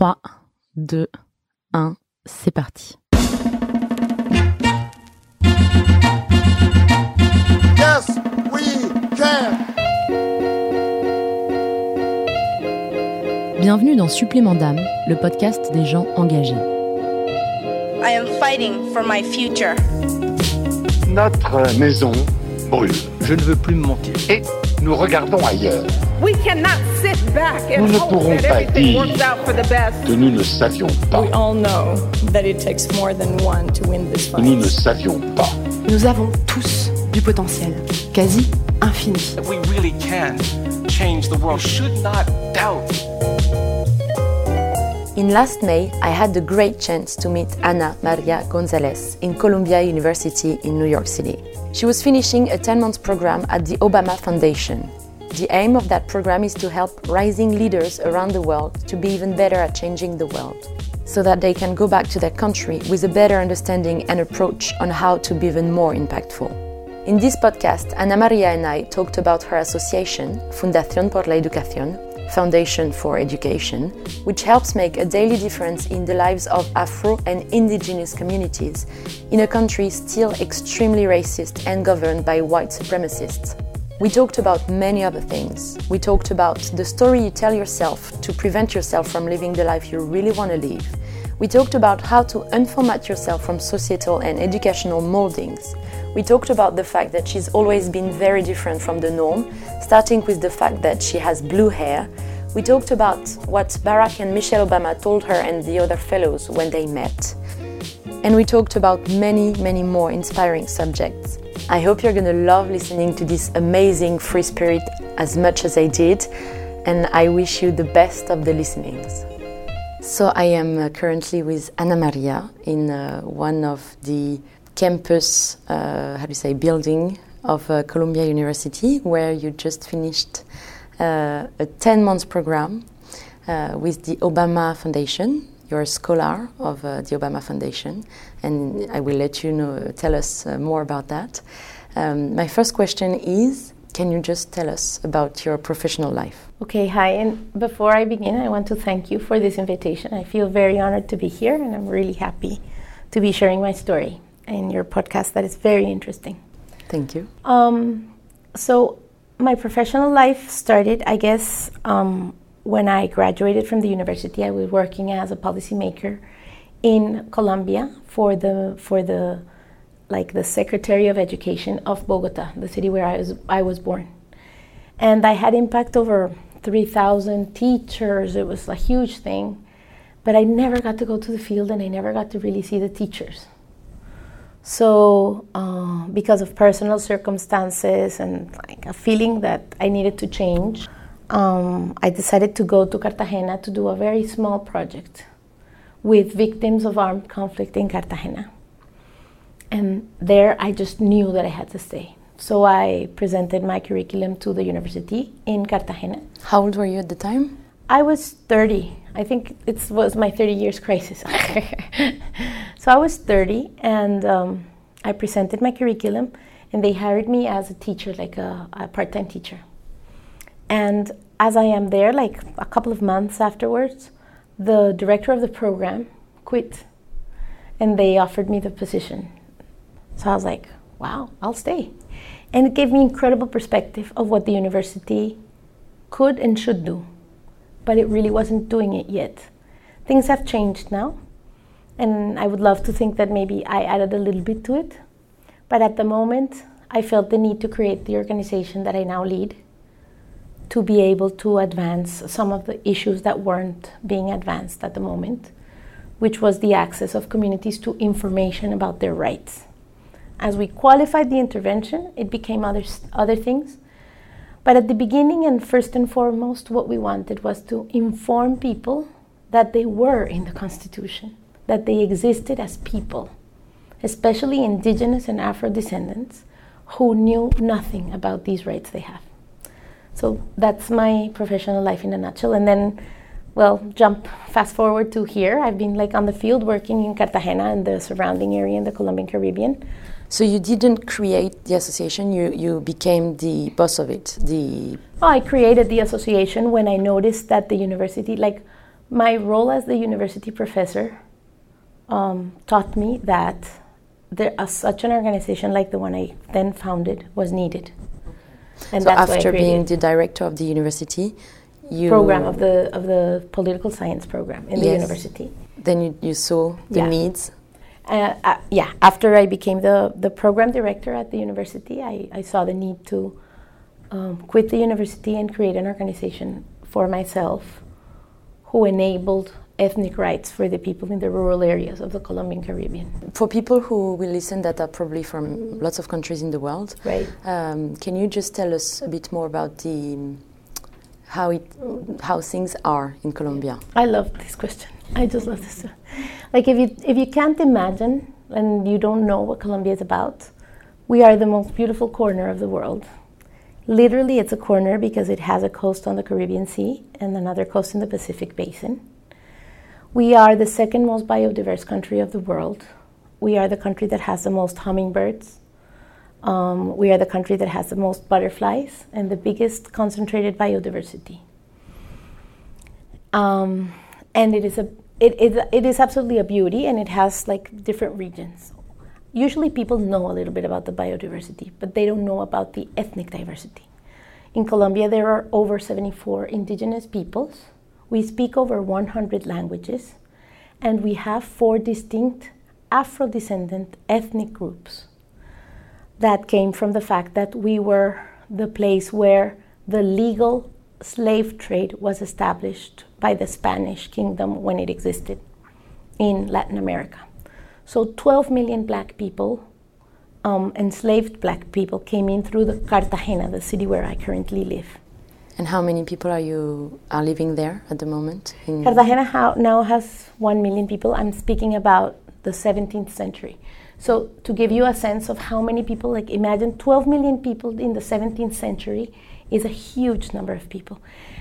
3, 2, 1, c'est parti. Yes, we can. Bienvenue dans Supplément d'âme, le podcast des gens engagés. I am fighting for my future. Notre maison brûle Je ne veux plus me mentir. et nous regardons ailleurs. We cannot sit back and Nous ne hope pourrons that pas everything dire works out for the best. que nous ne savions pas. We all know that it takes more than one to win this que Nous ne fight. savions pas. Nous avons tous du potentiel, quasi infini. We really can change the world. You should not doubt. In last May, I had the great chance to meet Ana Maria Gonzalez in Columbia University in New York City. She was finishing a 10 month program at the Obama Foundation. The aim of that program is to help rising leaders around the world to be even better at changing the world, so that they can go back to their country with a better understanding and approach on how to be even more impactful. In this podcast, Ana Maria and I talked about her association, Fundación por la Educación, Foundation for Education, which helps make a daily difference in the lives of Afro and indigenous communities in a country still extremely racist and governed by white supremacists. We talked about many other things. We talked about the story you tell yourself to prevent yourself from living the life you really want to live. We talked about how to unformat yourself from societal and educational moldings. We talked about the fact that she's always been very different from the norm, starting with the fact that she has blue hair. We talked about what Barack and Michelle Obama told her and the other fellows when they met. And we talked about many, many more inspiring subjects. I hope you're gonna love listening to this amazing free spirit as much as I did, and I wish you the best of the listenings. So I am uh, currently with Ana Maria in uh, one of the campus, uh, how do you say, building of uh, Columbia University, where you just finished uh, a 10 month program uh, with the Obama Foundation. You're a scholar of the Obama Foundation, and I will let you know, tell us uh, more about that. Um, my first question is Can you just tell us about your professional life? Okay, hi. And before I begin, I want to thank you for this invitation. I feel very honored to be here, and I'm really happy to be sharing my story in your podcast that is very interesting. Thank you. Um, so, my professional life started, I guess, um, when I graduated from the university. I was working as a policymaker in Colombia for the for the like the Secretary of Education of Bogota, the city where I was I was born, and I had impact over three thousand teachers. It was a huge thing, but I never got to go to the field, and I never got to really see the teachers. So, uh, because of personal circumstances and like a feeling that I needed to change, um, I decided to go to Cartagena to do a very small project with victims of armed conflict in Cartagena. And there I just knew that I had to stay. So I presented my curriculum to the university in Cartagena. How old were you at the time? I was 30. I think it was my 30 years crisis. so I was 30 and um, I presented my curriculum and they hired me as a teacher, like a, a part time teacher. And as I am there, like a couple of months afterwards, the director of the program quit and they offered me the position. So I was like, wow, I'll stay. And it gave me incredible perspective of what the university could and should do but it really wasn't doing it yet. Things have changed now, and I would love to think that maybe I added a little bit to it. But at the moment, I felt the need to create the organization that I now lead to be able to advance some of the issues that weren't being advanced at the moment, which was the access of communities to information about their rights. As we qualified the intervention, it became other, other things. But at the beginning, and first and foremost, what we wanted was to inform people that they were in the Constitution, that they existed as people, especially indigenous and Afro descendants who knew nothing about these rights they have. So that's my professional life in a nutshell. And then, well, jump fast forward to here. I've been like on the field working in Cartagena and the surrounding area in the Colombian Caribbean. So you didn't create the association, you, you became the boss of it, the Oh, I created the association when I noticed that the university, like My role as the university professor um, taught me that there, uh, such an organization like the one I then founded was needed. And so after being the director of the university, you program of the of the political science program in yes. the university. Then you, you saw the yeah. needs. Uh, uh, yeah, after I became the, the program director at the university, I, I saw the need to um, quit the university and create an organization for myself who enabled ethnic rights for the people in the rural areas of the Colombian Caribbean. For people who will listen that are probably from lots of countries in the world, right. Um, can you just tell us a bit more about the how it how things are in Colombia? I love this question. I just love this. Like if you if you can't imagine and you don't know what Colombia is about, we are the most beautiful corner of the world. Literally, it's a corner because it has a coast on the Caribbean Sea and another coast in the Pacific Basin. We are the second most biodiverse country of the world. We are the country that has the most hummingbirds. Um, we are the country that has the most butterflies and the biggest concentrated biodiversity. Um, and it is a it, it, it is absolutely a beauty and it has like different regions. Usually people know a little bit about the biodiversity, but they don't know about the ethnic diversity. In Colombia, there are over 74 indigenous peoples we speak over 100 languages, and we have four distinct Afro descendant ethnic groups that came from the fact that we were the place where the legal slave trade was established by the Spanish kingdom when it existed in Latin America. So 12 million black people, um, enslaved black people, came in through the Cartagena, the city where I currently live. And how many people are you are living there at the moment? Cartagena now has one million people. I'm speaking about the 17th century. So to give you a sense of how many people, like imagine 12 million people in the 17th century is a huge number of people.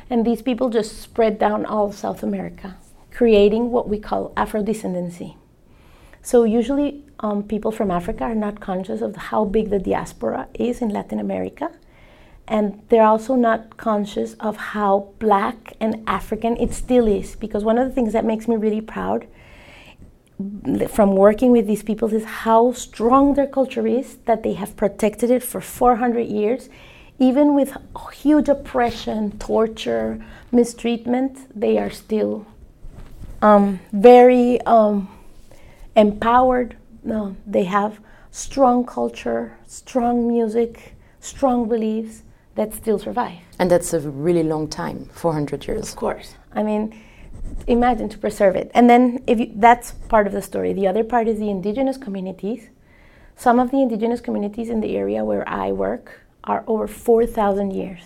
And these people just spread down all of South America, creating what we call Afro-descendancy. So usually um, people from Africa are not conscious of how big the diaspora is in Latin America and they're also not conscious of how black and African it still is. Because one of the things that makes me really proud from working with these people is how strong their culture is, that they have protected it for 400 years. Even with huge oppression, torture, mistreatment, they are still um, very um, empowered. No, they have strong culture, strong music, strong beliefs that still survive. And that's a really long time, 400 years. Of course. I mean, imagine to preserve it. And then if you, that's part of the story. The other part is the indigenous communities. Some of the indigenous communities in the area where I work are over 4,000 years.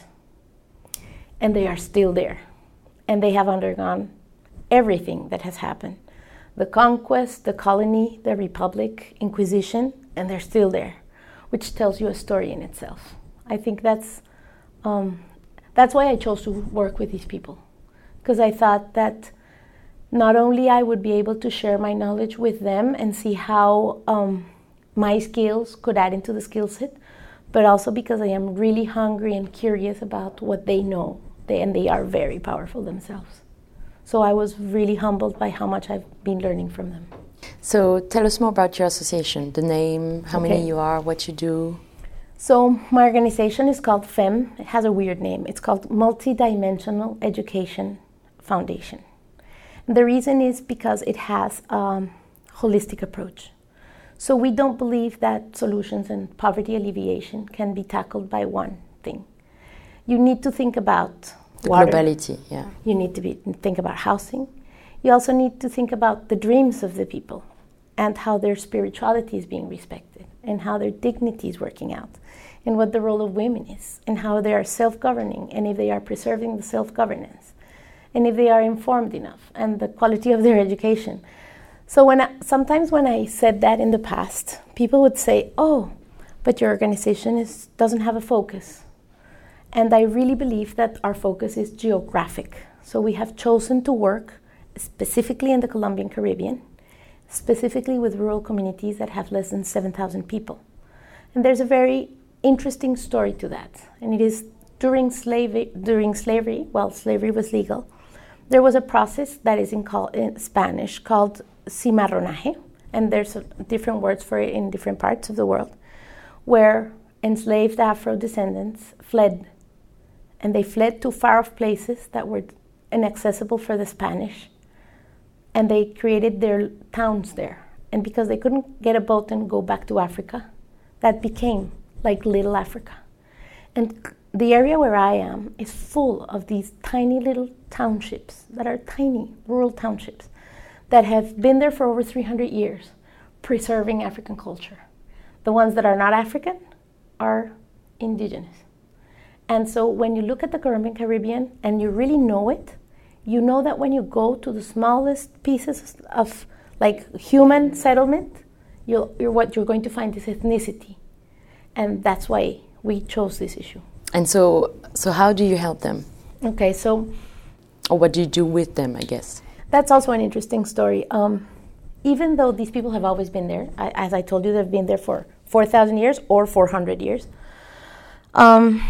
And they are still there. And they have undergone everything that has happened the conquest, the colony, the republic, Inquisition, and they're still there, which tells you a story in itself. I think that's um, that's why I chose to work with these people, because I thought that not only I would be able to share my knowledge with them and see how um, my skills could add into the skill set, but also because I am really hungry and curious about what they know, they, and they are very powerful themselves. So I was really humbled by how much I've been learning from them. So tell us more about your association, the name, how okay. many you are, what you do. So my organization is called FEM. It has a weird name. It's called Multidimensional Education Foundation. And the reason is because it has a holistic approach. So we don't believe that solutions and poverty alleviation can be tackled by one thing. You need to think about water. globality, yeah. You need to be, think about housing. You also need to think about the dreams of the people and how their spirituality is being respected and how their dignity is working out and what the role of women is and how they are self governing and if they are preserving the self governance and if they are informed enough and the quality of their education. So when I, sometimes when I said that in the past, people would say, "Oh, but your organization is, doesn't have a focus." And I really believe that our focus is geographic. So we have chosen to work specifically in the Colombian Caribbean, specifically with rural communities that have less than 7,000 people. And there's a very interesting story to that, and it is during slavery, during slavery, while slavery was legal, there was a process that is in, call, in Spanish called cimarronaje, and there's different words for it in different parts of the world, where enslaved Afro descendants fled, and they fled to far off places that were inaccessible for the Spanish, and they created their towns there. And because they couldn't get a boat and go back to Africa, that became like Little Africa. And the area where I am is full of these tiny little townships that are tiny rural townships that have been there for over 300 years, preserving African culture. The ones that are not African are indigenous. And so when you look at the Colombian Caribbean and you really know it, you know that when you go to the smallest pieces of like human settlement, you're, what you're going to find is ethnicity. And that's why we chose this issue. And so, so how do you help them? Okay, so. Or what do you do with them, I guess? That's also an interesting story. Um, even though these people have always been there, I, as I told you, they've been there for 4,000 years or 400 years. Um,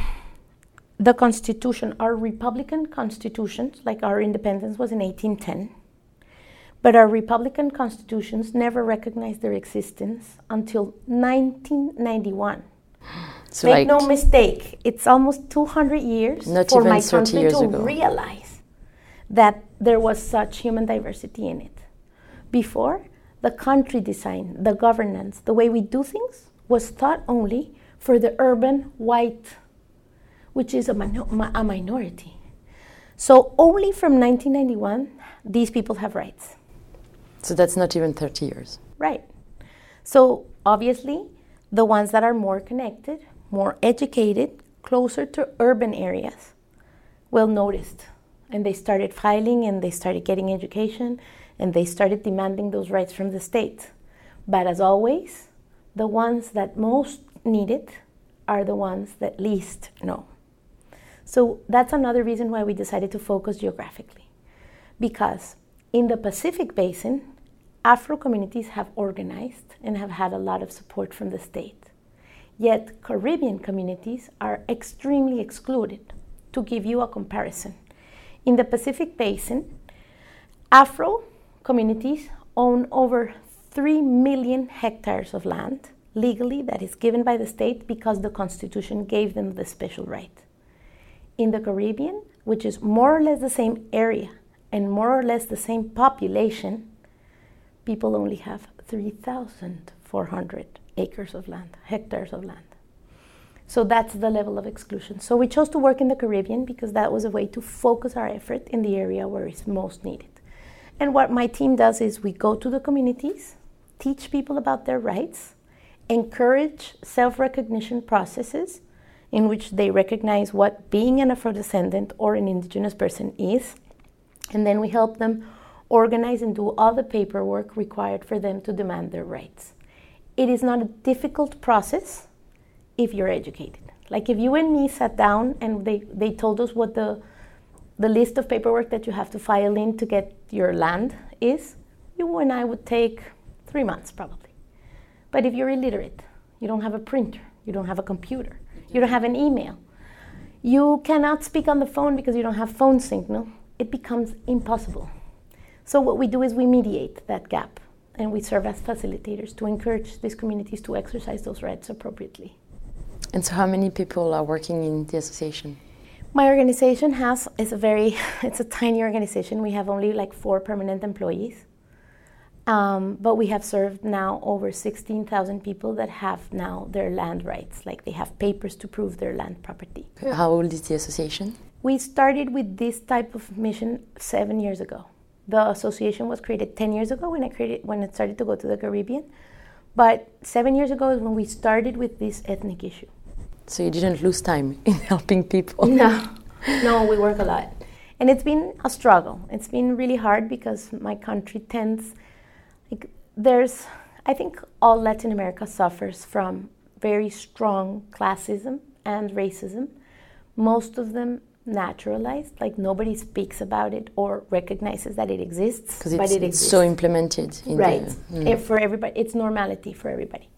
the Constitution, our Republican constitutions, like our independence was in 1810, but our Republican constitutions never recognized their existence until 1991. So Make like no mistake, it's almost 200 years for my country to ago. realize that there was such human diversity in it. Before, the country design, the governance, the way we do things was thought only for the urban white, which is a, a minority. So only from 1991, these people have rights. So that's not even 30 years. Right. So obviously, the ones that are more connected, more educated, closer to urban areas, well noticed. And they started filing and they started getting education and they started demanding those rights from the state. But as always, the ones that most need it are the ones that least know. So that's another reason why we decided to focus geographically. Because in the Pacific Basin, Afro communities have organized and have had a lot of support from the state. Yet Caribbean communities are extremely excluded. To give you a comparison, in the Pacific Basin, Afro communities own over 3 million hectares of land legally that is given by the state because the Constitution gave them the special right. In the Caribbean, which is more or less the same area and more or less the same population, people only have 3,400 acres of land, hectares of land. So that's the level of exclusion. So we chose to work in the Caribbean because that was a way to focus our effort in the area where it's most needed. And what my team does is we go to the communities, teach people about their rights, encourage self recognition processes in which they recognize what being an Afro descendant or an indigenous person is, and then we help them organize and do all the paperwork required for them to demand their rights. It is not a difficult process if you're educated. Like if you and me sat down and they, they told us what the the list of paperwork that you have to file in to get your land is, you and I would take three months probably. But if you're illiterate, you don't have a printer, you don't have a computer, you don't have an email, you cannot speak on the phone because you don't have phone signal, it becomes impossible. So, what we do is we mediate that gap and we serve as facilitators to encourage these communities to exercise those rights appropriately. And so, how many people are working in the association? My organization has is a very it's a tiny organization. We have only like four permanent employees. Um, but we have served now over 16,000 people that have now their land rights, like they have papers to prove their land property. How old is the association? We started with this type of mission seven years ago. The association was created 10 years ago when I created when it started to go to the Caribbean. But seven years ago is when we started with this ethnic issue. So you didn't lose time in helping people? No, no, we work a lot. And it's been a struggle. It's been really hard because my country tends like there's I think all Latin America suffers from very strong classism and racism. Most of them naturalized, like nobody speaks about it or recognizes that it exists. Because it's, it exists. so implemented. right. The, mm. for everybody, it's normality for everybody.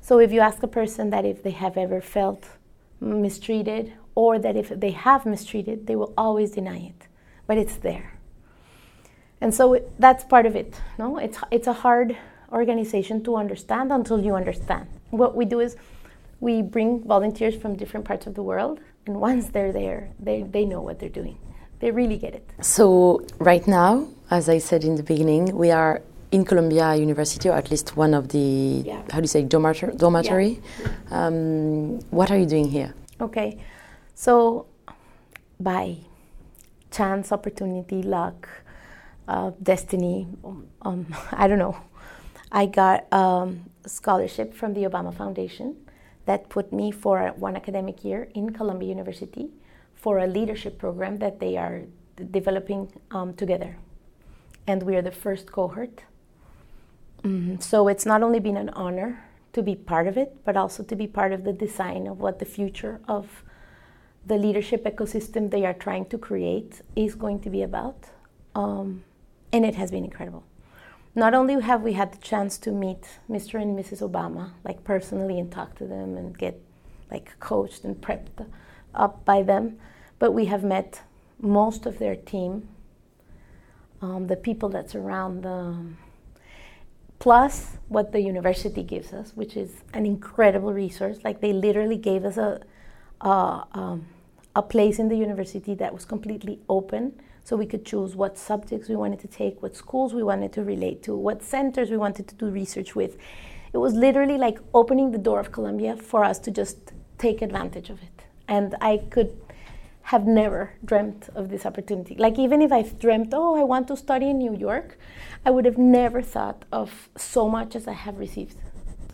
So if you ask a person that if they have ever felt mistreated or that if they have mistreated, they will always deny it. But it's there. and so it, that's part of it. No, it's it's a hard organization to understand until you understand. What we do is we bring volunteers from different parts of the world, and once they're there, they, they know what they're doing. They really get it. So, right now, as I said in the beginning, we are in Columbia University, or at least one of the, Yeah. how do you say, dormitory? dormitory. Um, what are you doing here? Okay, so by chance, opportunity, luck, uh, destiny, um, I don't know, I got um, a scholarship from the Obama Foundation that put me for one academic year in Columbia University for a leadership program that they are developing um, together. And we are the first cohort. Mhm. So it's not only been an honor to be part of it, but also to be part of the design of what the future of the leadership ecosystem they are trying to create is going to be about. Um, and it has been incredible. Not only have we had the chance to meet Mr. and Mrs. Obama, like personally, and talk to them and get like coached and prepped up by them, but we have met most of their team, um, the people that surround them, plus what the university gives us, which is an incredible resource. Like they literally gave us a, a, um, a place in the university that was completely open, so we could choose what subjects we wanted to take, what schools we wanted to relate to, what centers we wanted to do research with. It was literally like opening the door of Columbia for us to just take advantage of it. And I could have never dreamt of this opportunity. Like even if I've dreamt, oh, I want to study in New York, I would have never thought of so much as I have received.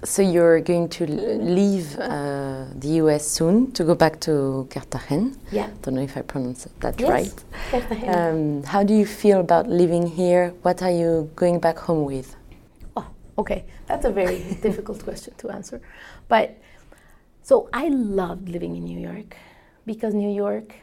So, you're going to leave uh, the US soon to go back to Cartagena. Yeah. Don't know if I pronounced that Yes, right. Cartagena. Um, how do you feel about living here? What are you going back home with? Oh, okay. That's a very difficult question to answer. But so I loved living in New York because New York,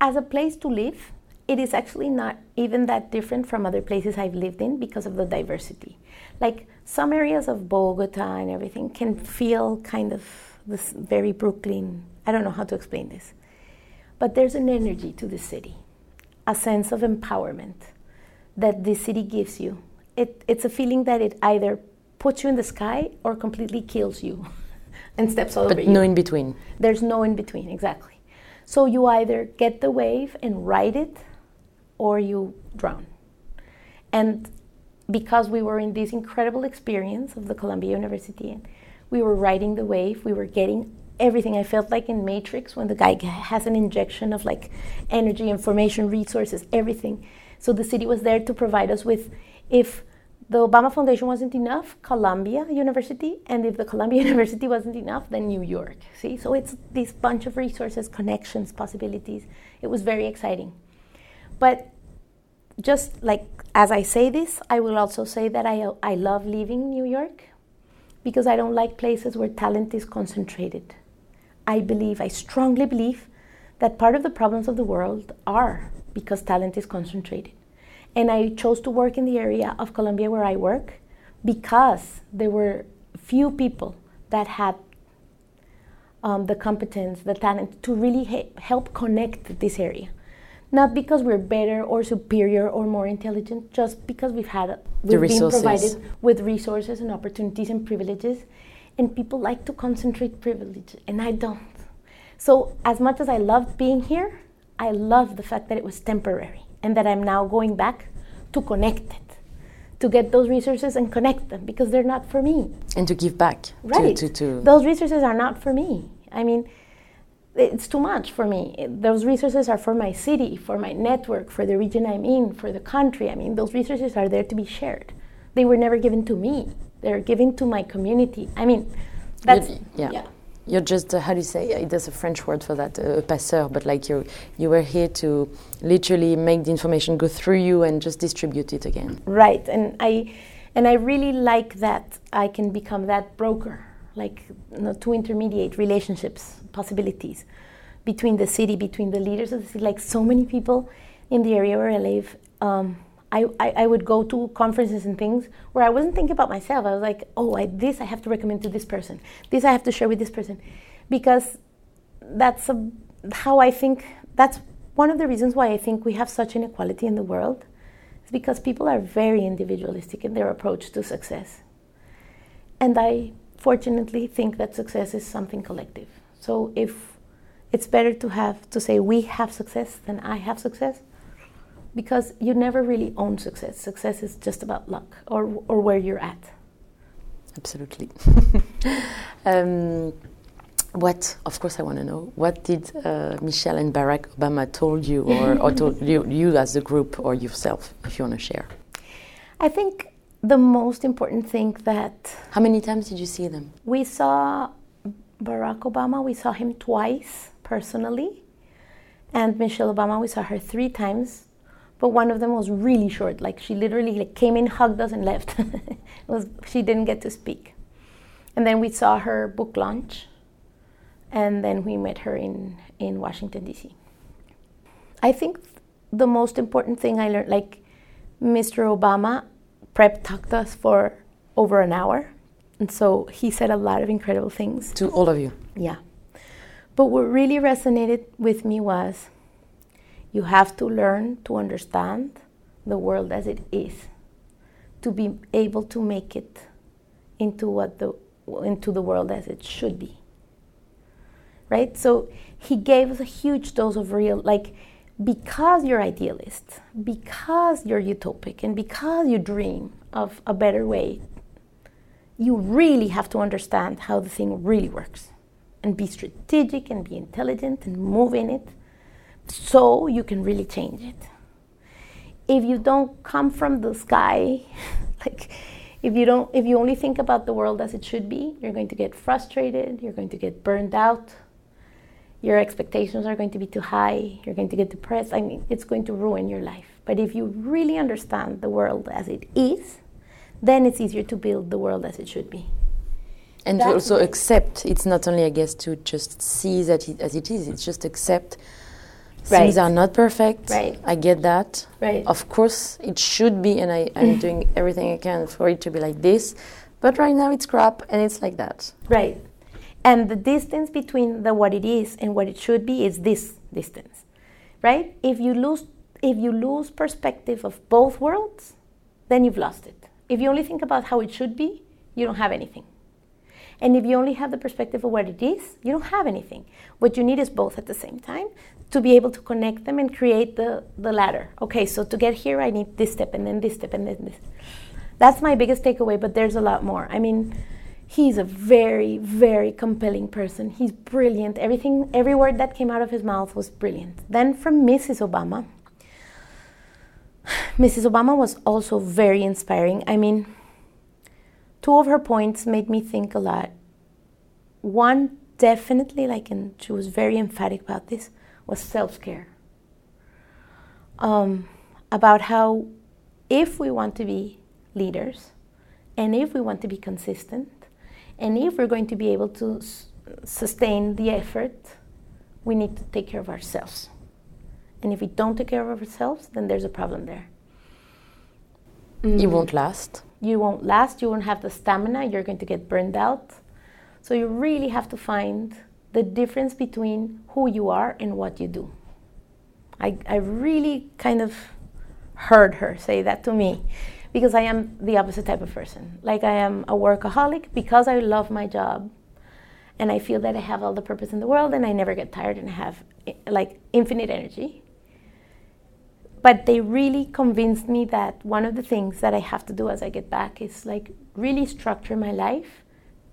as a place to live, it is actually not even that different from other places I've lived in because of the diversity. Like some areas of Bogota and everything can feel kind of this very Brooklyn. I don't know how to explain this. But there's an energy to the city, a sense of empowerment that the city gives you. It, it's a feeling that it either puts you in the sky or completely kills you and steps all But over you. no in between. There's no in between, exactly. So you either get the wave and ride it or you drown. And because we were in this incredible experience of the Columbia University and we were riding the wave, we were getting everything. I felt like in Matrix when the guy has an injection of like energy, information, resources, everything. So the city was there to provide us with if the Obama Foundation wasn't enough, Columbia University, and if the Columbia University wasn't enough, then New York. See, so it's this bunch of resources, connections, possibilities. It was very exciting. But just like as I say this, I will also say that I, I love leaving New York because I don't like places where talent is concentrated. I believe, I strongly believe, that part of the problems of the world are because talent is concentrated. And I chose to work in the area of Colombia where I work because there were few people that had um, the competence, the talent to really he- help connect this area. Not because we're better or superior or more intelligent, just because we've had we've been resources. provided with resources and opportunities and privileges, and people like to concentrate privilege, and I don't. So as much as I loved being here, I love the fact that it was temporary and that I'm now going back to connect it, to get those resources and connect them because they're not for me. And to give back. to- Right. To, to, Those resources are not for me. I mean, it's too much for me. Those resources are for my city, for my network, for the region I'm in, for the country. I mean, those resources are there to be shared. They were never given to me. They're given to my community. I mean, that's yeah. yeah. You're just, uh, how do you say, uh, there's a French word for that, uh, passeur, but like you, you were here to literally make the information go through you and just distribute it again. Right, and I and I really like that I can become that broker, like you know, to intermediate relationships, possibilities between the city, between the leaders of the city. Like so many people in the area where I live, um, I, I, I would go to conferences and things where I wasn't thinking about myself. I was like, oh, I, this I have to recommend to this person. This I have to share with this person, because that's a, how I think. That's one of the reasons why I think we have such inequality in the world is because people are very individualistic in their approach to success. And I fortunately think that success is something collective. So if it's better to have to say we have success than I have success, because you never really own success. Success is just about luck or, or where you're at. Absolutely. um, what, of course, I want to know. What did uh, Michelle and Barack Obama told you, or, or told you, you as a group, or yourself, if you want to share? I think the most important thing that. How many times did you see them? We saw Barack Obama. We saw him twice personally, and Michelle Obama. We saw her three times but one of them was really short. Like she literally like came in, hugged us, and left. was she didn't get to speak. And then we saw her book launch, and then we met her in in Washington D.C. I think the most important thing I learned, like Mr. Obama, prep talked us for over an hour, and so he said a lot of incredible things to all of you. Yeah, but what really resonated with me was you have to learn to understand the world as it is to be able to make it into what the into the world as it should be. Right? So he gave us a huge dose of real like because you're idealist, because you're utopic and because you dream of a better way, you really have to understand how the thing really works and be strategic and be intelligent and move in it so you can really change it. If you don't come from the sky, like if you don't if you only think about the world as it should be, you're going to get frustrated, you're going to get burned out. Your expectations are going to be too high, you're going to get depressed. I mean, it's going to ruin your life. But if you really understand the world as it is, then it's easier to build the world as it should be. And That's to also accept, it's not only, I guess, to just see that it, as it is, it's just accept Right. Things are not perfect. Right. I get that. Right. Of course, it should be, and I, am doing everything I can for it to be like this. But right now, it's crap, and it's like that. Right. And the distance between the what it is and what it should be is this distance, right? If you lose, if you lose perspective of both worlds, then you've lost it. If you only think about how it should be, you don't have anything. And if you only have the perspective of what it is, you don't have anything. What you need is both at the same time to be able to connect them and create the, the ladder. Okay, so to get here, I need this step and then this step and then this. That's my biggest takeaway, but there's a lot more. I mean, he's a very, very compelling person. He's brilliant. Everything, every word that came out of his mouth was brilliant. Then from Mrs. Obama, Mrs. Obama was also very inspiring. I mean, two of her points made me think a lot. One, definitely, like, and she was very emphatic about this, was self care. Um, about how if we want to be leaders and if we want to be consistent and if we're going to be able to s- sustain the effort, we need to take care of ourselves. And if we don't take care of ourselves, then there's a problem there. Mm. You won't last. You won't last. You won't have the stamina. You're going to get burned out. So you really have to find the difference between who you are and what you do. I, I really kind of heard her say that to me because I am the opposite type of person. Like, I am a workaholic because I love my job and I feel that I have all the purpose in the world and I never get tired and have eh, like infinite energy. But they really convinced me that one of the things that I have to do as I get back is like really structure my life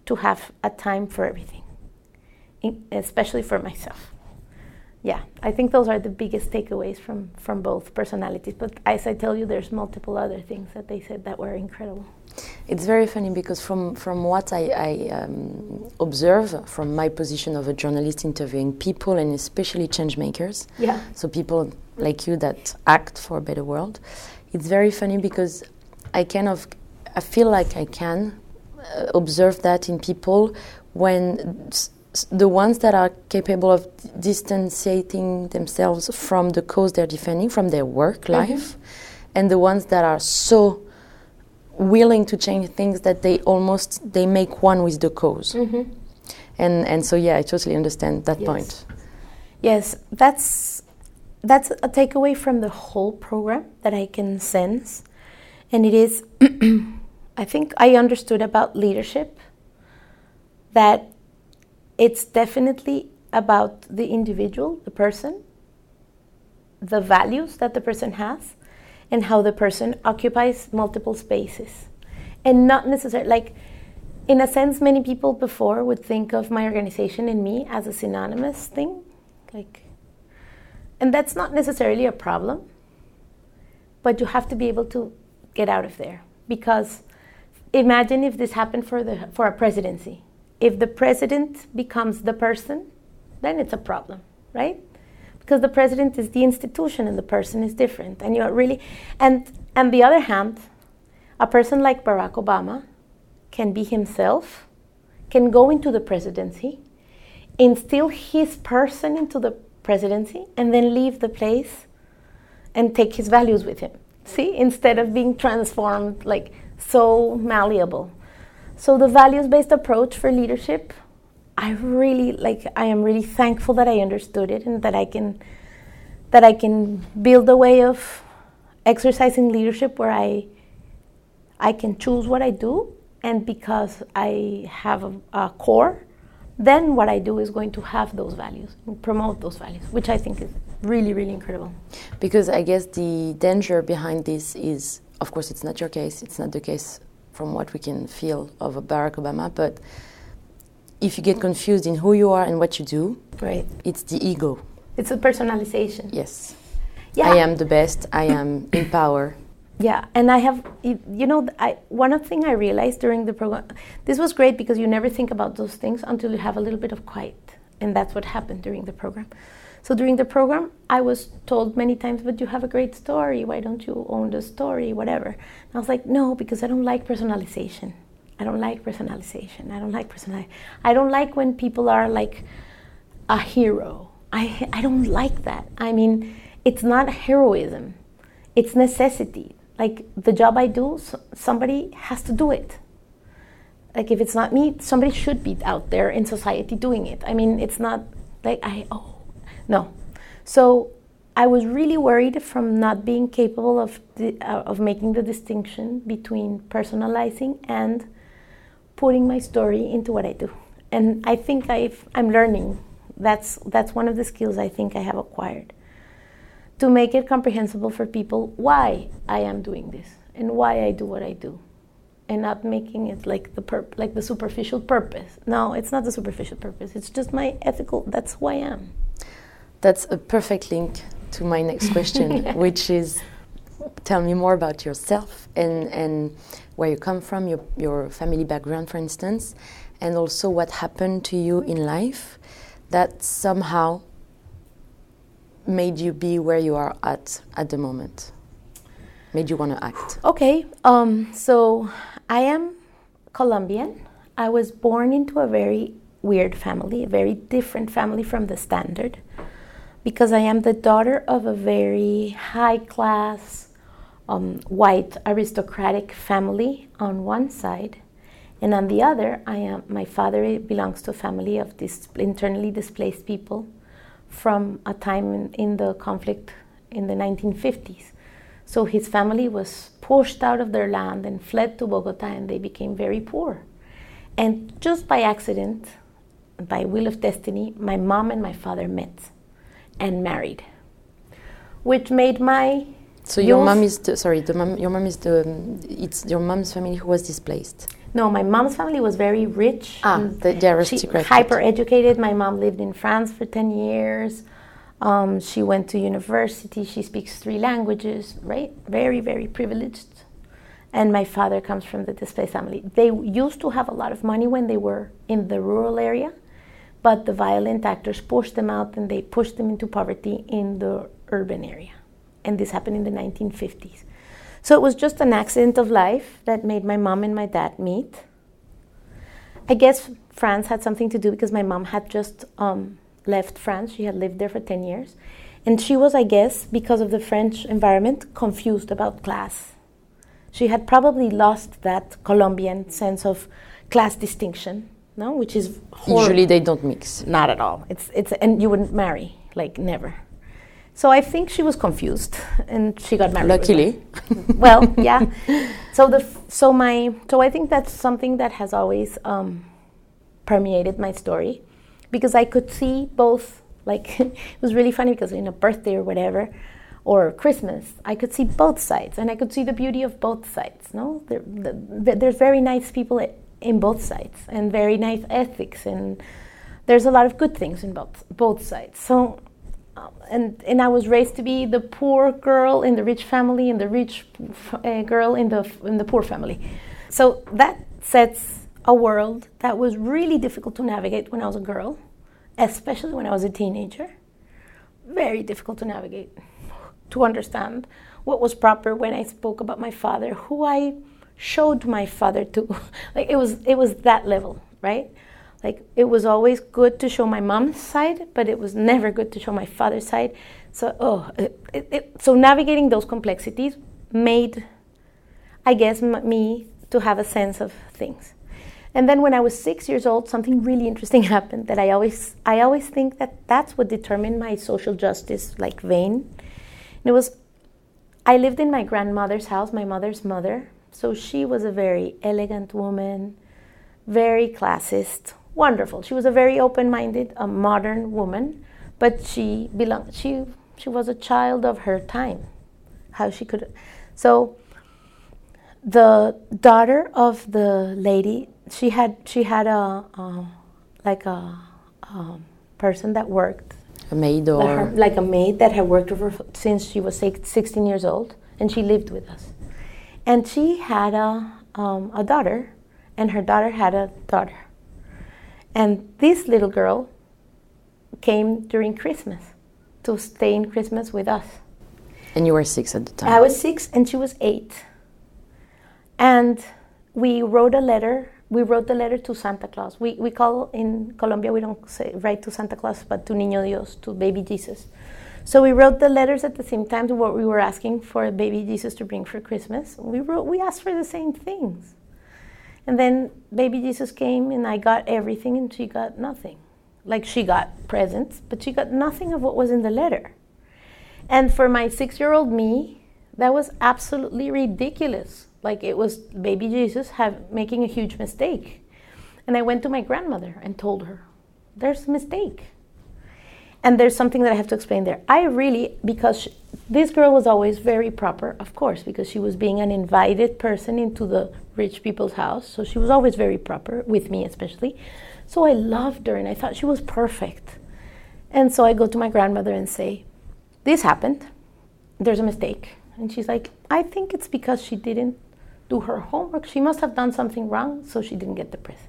to have a time for everything especially for myself. Yeah, I think those are the biggest takeaways from, from both personalities. But as I tell you, there's multiple other things that they said that were incredible. It's very funny because from, from what I, I um, observe from my position of a journalist interviewing people and especially change makers, yeah. so people like you that act for a better world, it's very funny because I kind of I feel like I can uh, observe that in people when the ones that are capable of distancing themselves from the cause they're defending, from their work mm-hmm. life, mm-hmm. and the ones that are so willing to change things that they almost they make one with the because mm-hmm. And and so yeah, I totally understand that yes. point. Yes, that's that's a takeaway from the whole program that I can sense. And it is, I think I understood about leadership that it's definitely about the individual, the person, the values that the person has, and how the person occupies multiple spaces. And not necessarily, like, in a sense, many people before would think of my organization and me as a synonymous thing. Like, and that's not necessarily a problem, but you have to be able to get out of there. Because imagine if this happened for, the, for a presidency. If the president becomes the person, then it's a problem, right? Because the president is the institution and the person is different. And you're really, and on the other hand, a person like Barack Obama can be himself, can go into the presidency, instill his person into the presidency and then leave the place and take his values with him. See, instead of being transformed like so malleable. So the values-based approach for leadership, I really like I am really thankful that I understood it and that I can that I can build a way of exercising leadership where I I can choose what I do and because I have a, a core then what I do is going to have those values and promote those values, which I think is really, really incredible. Because I guess the danger behind this is, of course, it's not your case, it's not the case from what we can feel of Barack Obama, but if you get confused in who you are and what you do, right. it's the ego. It's a personalization. Yes. Yeah. I am the best, I am in power, yeah, and I have, you know, I, one thing I realized during the program, this was great because you never think about those things until you have a little bit of quiet. And that's what happened during the program. So during the program, I was told many times, but you have a great story. Why don't you own the story, whatever? And I was like, no, because I don't like personalization. I don't like personalization. I don't like personalization. I don't like when people are like a hero. I, I don't like that. I mean, it's not heroism. It's necessity like the job I do, somebody has to do it. Like if it's not me, somebody should be out there in society doing it. I mean, it's not like I oh no. So I was really worried from not being capable of the, uh, of making the distinction between personalizing and putting my story into what I do. And I think i I'm learning. That's that's one of the skills I think I have acquired to make it comprehensible for people why I am doing this and why I do what I do and not making it like the purp- like the superficial purpose. No, it's not the superficial purpose. It's just my ethical that's who I am. That's a perfect link to my next question, which is tell me more about yourself and and where you come from, your your family background for instance, and also what happened to you in life that somehow made you be where you are at at the moment? Made you want to act? Okay, um, so I am Colombian. I was born into a very weird family, a very different family from the standard, because I am the daughter of a very high class, um, white aristocratic family on one side, and on the other, I am my father belongs to a family of dis- internally displaced people from a time in, in the conflict in the 1950s. So his family was pushed out of their land and fled to Bogota, and they became very poor. And just by accident, by will of destiny, my mom and my father met and married, which made my so your mom is the, sorry, the mom, your mom is the it's your mom's family who was displaced. No, my mom's family was very rich. Ah, the, the aristocratic. Hyper educated. My mom lived in France for 10 years. Um, she went to university. She speaks three languages, right? Very, very privileged. And my father comes from the displaced family. They used to have a lot of money when they were in the rural area, but the violent actors pushed them out and they pushed them into poverty in the urban area. And this happened in the 1950s. So it was just an accident of life that made my mom and my dad meet. I guess France had something to do because my mom had just um, left France. She had lived there for 10 years. And she was, I guess, because of the French environment, confused about class. She had probably lost that Colombian sense of class distinction, no, which is horrible. usually they don't mix. Not at all. It's it's and you wouldn't marry, like never. So I think she was confused, and she got married. Luckily. well, yeah. So the so my so I think that's something that has always um, permeated my story, because I could see both. Like it was really funny because in a birthday or whatever, or Christmas, I could see both sides, and I could see the beauty of both sides. No, there, the, there's very nice people in both sides, and very nice ethics, and there's a lot of good things in both both sides. So um, and and I was raised to be the poor girl in the rich family and the rich uh, girl in the in the poor family. So that sets a world that was really difficult to navigate when I was a girl, especially when I was a teenager. Very difficult to navigate, to understand what was proper when I spoke about my father, who I showed my father to. like it was it was that level, right? like it was always good to show my mom's side but it was never good to show my father's side so oh it, it, so navigating those complexities made i guess m- me to have a sense of things and then when i was six years old something really interesting happened that i always i always think that that's what determined my social justice like vein and it was i lived in my grandmother's house my mother's mother so she was a very elegant woman very classist wonderful. She was a very open-minded, a modern woman, but she belonged. She she was a child of her time. How she could, so. The daughter of the lady, she had she had a um, like a, a, person that worked. A maid or her, like a maid that had worked with her since she was 16 years old, and she lived with us. And she had a um, a daughter, and her daughter had a daughter and this little girl came during Christmas to stay in Christmas with us. And you were six at the time? I was six and she was eight. And we wrote a letter. We wrote the letter to Santa Claus. We, we call in Colombia, we don't say write to Santa Claus, but to Niño Dios, to baby Jesus. So we wrote the letters at the same time to what we were asking for baby Jesus to bring for Christmas. We wrote, we asked for the same things. And then baby Jesus came and I got everything and she got nothing. Like she got presents, but she got nothing of what was in the letter. And for my six year old me, that was absolutely ridiculous. Like it was baby Jesus have, making a huge mistake. And I went to my grandmother and told her, there's a mistake. And there's something that I have to explain there. I really, because she, this girl was always very proper, of course, because she was being an invited person into the rich people's house. So she was always very proper, with me especially. So I loved her and I thought she was perfect. And so I go to my grandmother and say, This happened. There's a mistake. And she's like, I think it's because she didn't do her homework. She must have done something wrong, so she didn't get the presents.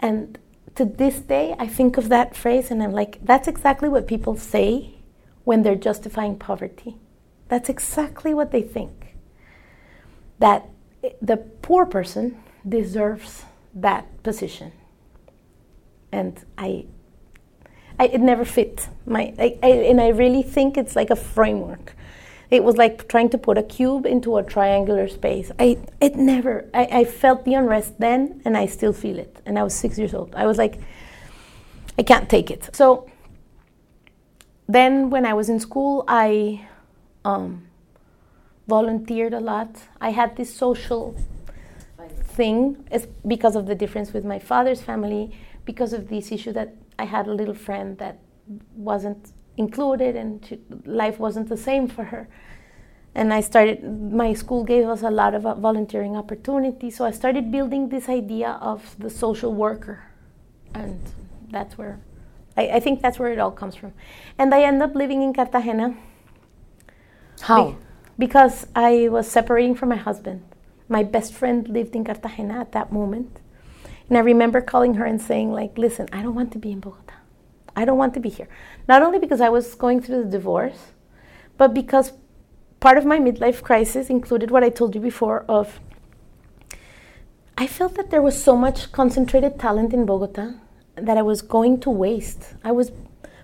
And to this day, I think of that phrase and I'm like, that's exactly what people say when they're justifying poverty. That's exactly what they think. That the poor person deserves that position. And I, I it never fit my, I, I, and I really think it's like a framework. It was like trying to put a cube into a triangular space. I, it never, I, I felt the unrest then, and I still feel it. And I was six years old. I was like, I can't take it. So then, when I was in school, I um, volunteered a lot. I had this social thing because of the difference with my father's family, because of this issue that I had a little friend that wasn't included and she, life wasn't the same for her. And I started, my school gave us a lot of uh, volunteering opportunities, so I started building this idea of the social worker. And that's where, I, I think that's where it all comes from. And I ended up living in Cartagena. How? Be, because I was separating from my husband. My best friend lived in Cartagena at that moment. And I remember calling her and saying, like, listen, I don't want to be in Bogota. I don't want to be here. Not only because I was going through the divorce, but because part of my midlife crisis included what I told you before of I felt that there was so much concentrated talent in Bogota that I was going to waste. I was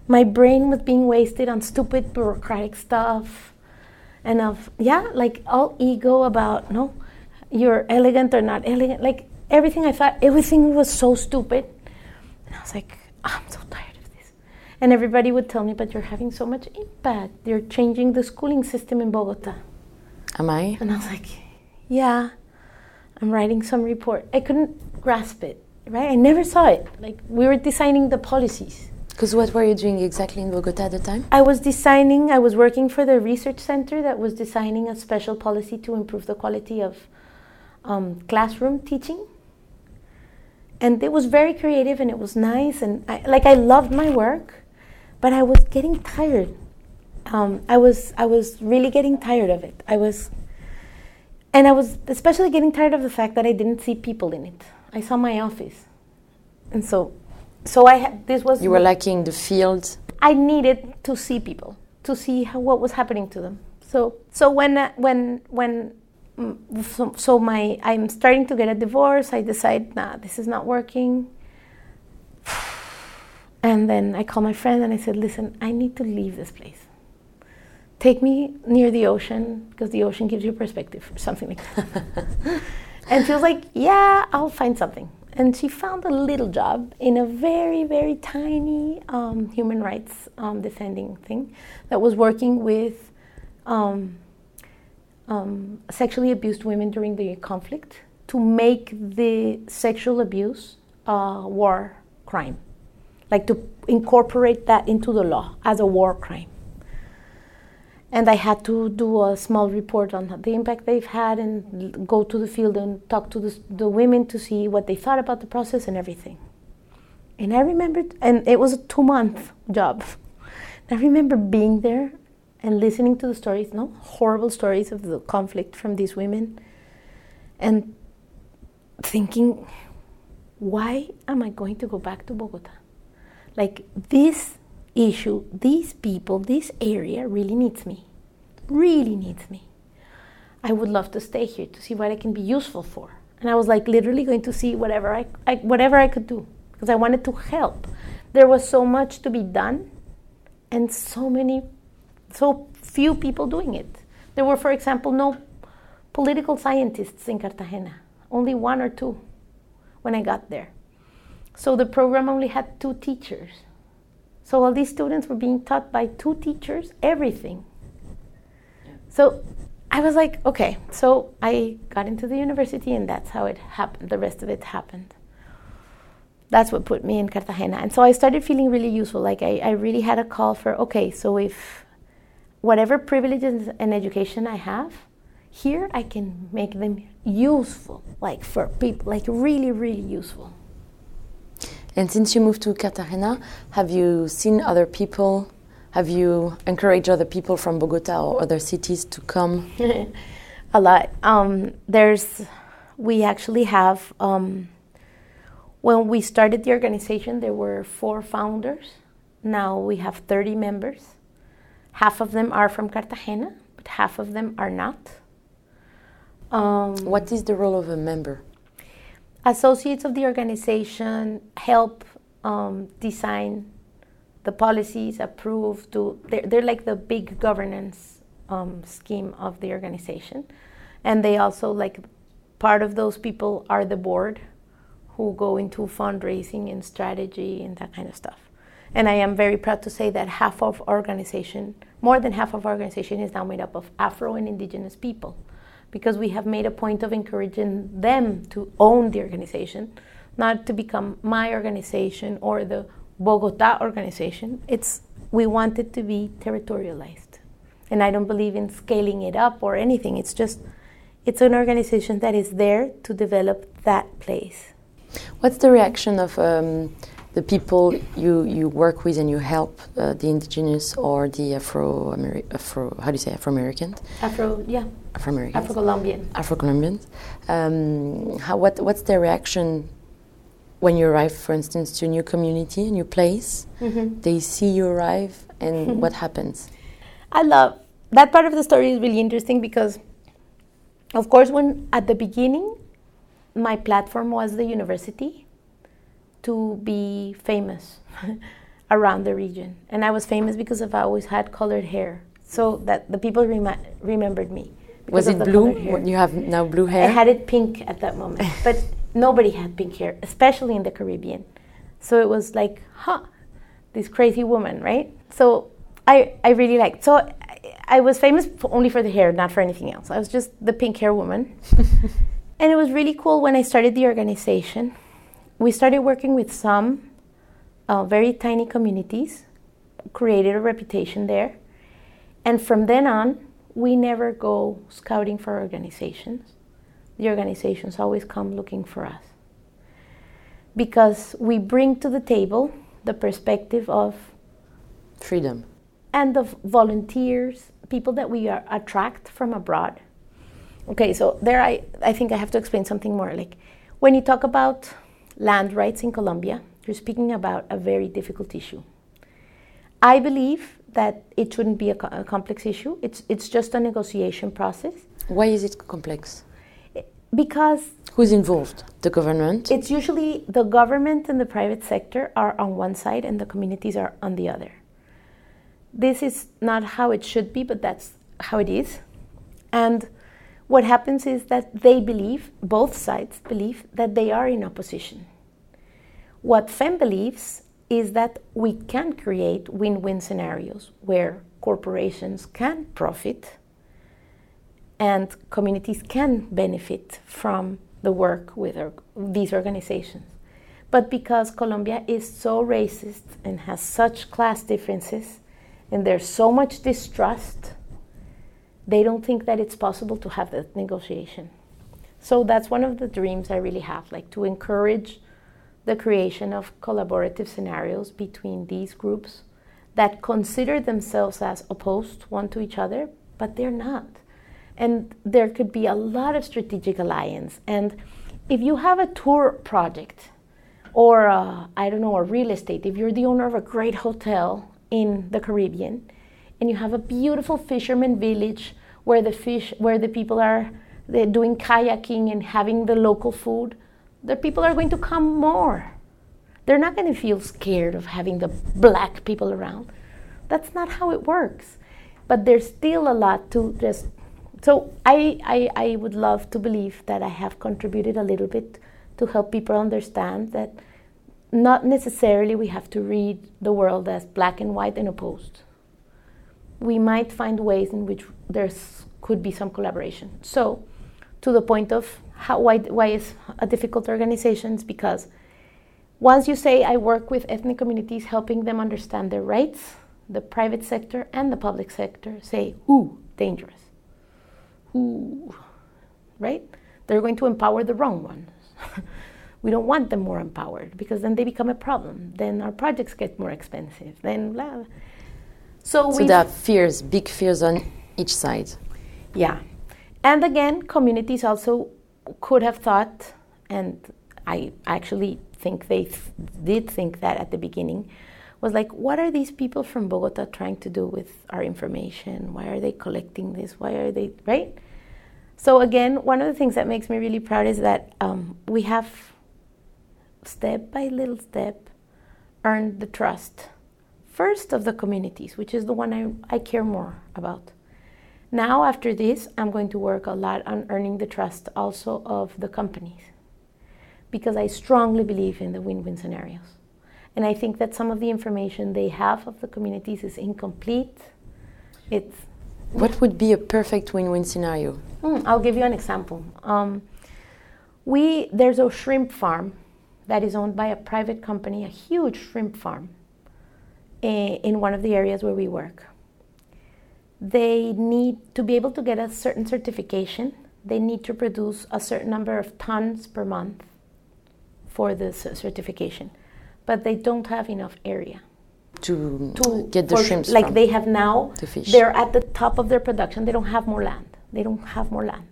my brain was being wasted on stupid bureaucratic stuff and of yeah like all ego about no you're elegant or not elegant like everything i thought everything was so stupid and i was like oh, i'm so tired And everybody would tell me, but you're having so much impact. You're changing the schooling system in Bogota. Am I? And I was like, yeah, I'm writing some report. I couldn't grasp it, right? I never saw it. Like, we were designing the policies. Because what were you doing exactly in Bogota at the time? I was designing, I was working for the research center that was designing a special policy to improve the quality of um, classroom teaching. And it was very creative and it was nice. And I, like, I loved my work, but I was getting tired. Um, I was I was really getting tired of it. I was, and I was especially getting tired of the fact that I didn't see people in it. I saw my office, and so, so I had this was You were lacking the field. I needed to see people to see how, what was happening to them. So so when uh, when when mm, so, so my I'm starting to get a divorce. I decide, nah, this is not working. And then I call my friend and I said, listen, I need to leave this place. Take me near the ocean because the ocean gives you perspective or something like that. and she was like, yeah, I'll find something. And she found a little job in a very, very tiny um, human rights um, defending thing that was working with um, um, sexually abused women during the conflict to make the sexual abuse a war crime, like to incorporate that into the law as a war crime. And I had to do a small report on the impact they've had and go to the field and talk to the, the women to see what they thought about the process and everything. And I remembered, and it was a two month job. I remember being there and listening to the stories, no horrible stories of the conflict from these women, and thinking, why am I going to go back to Bogota? Like this issue, these people, this area really needs me. Really needs me. I would love to stay here to see what I can be useful for. And I was like literally going to see whatever I, I whatever I could do because I wanted to help. There was so much to be done and so many so few people doing it. There were, for example, no political scientists in Cartagena, only one or two when I got there. So the program only had two teachers. So all these students were being taught by two teachers everything. So I was like, okay. So I got into the university, and that's how it happened. The rest of it happened. That's what put me in Cartagena. And so I started feeling really useful. Like I, I really had a call for, okay, so if whatever privileges and education I have here, I can make them useful, like for people, like really, really useful. And since you moved to Cartagena, have you seen other people? Have you encouraged other people from Bogota or other cities to come? a lot. Um, there's, we actually have, um, when we started the organization, there were four founders. Now we have 30 members. Half of them are from Cartagena, but half of them are not. Um, What is the role of a member? Associates of the organization help um, design the policies, approve, do they're, they're like the big governance um, scheme of the organization, and they also like part of those people are the board, who go into fundraising and strategy and that kind of stuff. And I am very proud to say that half of organization, more than half of organization, is now made up of Afro and Indigenous people because we have made a point of encouraging them to own the organization, not to become my organization or the Bogota organization. It's we want it to be territorialized. And I don't believe in scaling it up or anything. It's just it's an organization that is there to develop that place. What's the reaction of um, the people you, you work with and you help, uh, the indigenous or the Afro, Afro how do you say Afro Americans? Afro, yeah, Afro American Afro Colombian. Afro Colombians. Um, how what what's their reaction when you arrive, for instance, to a new community, a new place? Mm-hmm. They see you arrive, and what happens? I love that part of the story is really interesting because, of course, when at the beginning, my platform was the university to be famous around the region, and I was famous because of I always had colored hair, so that the people remi- remembered me. Was it blue? You have now blue hair. I had it pink at that moment, but nobody had pink hair, especially in the Caribbean. So it was like, huh, this crazy woman, right? So I, I really liked. So I, I was famous for, only for the hair, not for anything else. I was just the pink hair woman. and it was really cool when I started the organization. We started working with some uh, very tiny communities, created a reputation there. And from then on, we never go scouting for organizations. The organizations always come looking for us. Because we bring to the table the perspective of freedom and of volunteers, people that we are, attract from abroad. Okay, so there I, I think I have to explain something more. Like when you talk about land rights in Colombia, you're speaking about a very difficult issue. I believe that it shouldn't be a, co- a complex issue. It's, it's just a negotiation process. Why is it complex? Because Who's involved? The government? it's usually the government and the private sector are on one side and the communities are on the other. This is not how it should be, but that's how it is. And what happens is that they believe, both sides believe, that they are in opposition. What FEM believes is that we can create win win scenarios where corporations can profit and communities can benefit from the work with these organizations. But because Colombia is so racist and has such class differences, and there's so much distrust, they don't think that it's possible to have that negotiation. So that's one of the dreams I really have, like to encourage the creation of collaborative scenarios between these groups that consider themselves as opposed one to each other, but they're not. And there could be a lot of strategic alliance. And if you have a tour project or, uh, I don't know, a real estate, if you're the owner of a great hotel in the Caribbean and you have a beautiful fisherman village where the fish, where the people are doing kayaking and having the local food, the people are going to come more. They're not going to feel scared of having the black people around. That's not how it works. But there's still a lot to just. So I, I, I would love to believe that I have contributed a little bit to help people understand that not necessarily we have to read the world as black and white and opposed. We might find ways in which there could be some collaboration. So, to the point of how why why is a difficult organization is because once you say I work with ethnic communities helping them understand their rights, the private sector and the public sector say, ooh, dangerous. Ooh, right? They're going to empower the wrong ones. we don't want them more empowered because then they become a problem. Then our projects get more expensive. Then blah. So, So we there are fears, big fears on each side. yeah. And again, communities also could have thought, and I actually think they th- did think that at the beginning, was like, what are these people from Bogota trying to do with our information? Why are they collecting this? Why are they, right? So, again, one of the things that makes me really proud is that um, we have, step by little step, earned the trust, first of the communities, which is the one I, I care more about. Now, after this, I'm going to work a lot on earning the trust also of the companies because I strongly believe in the win win scenarios. And I think that some of the information they have of the communities is incomplete. It's, What would be a perfect win win scenario? Hmm, I'll give you an example. Um, we, there's a shrimp farm that is owned by a private company, a huge shrimp farm eh, in one of the areas where we work they need to be able to get a certain certification they need to produce a certain number of tons per month for this certification. But they don't have enough area To, to get the for- shrimps like they have now the fish. they're at the top of their production they don't have more land they don't have more land.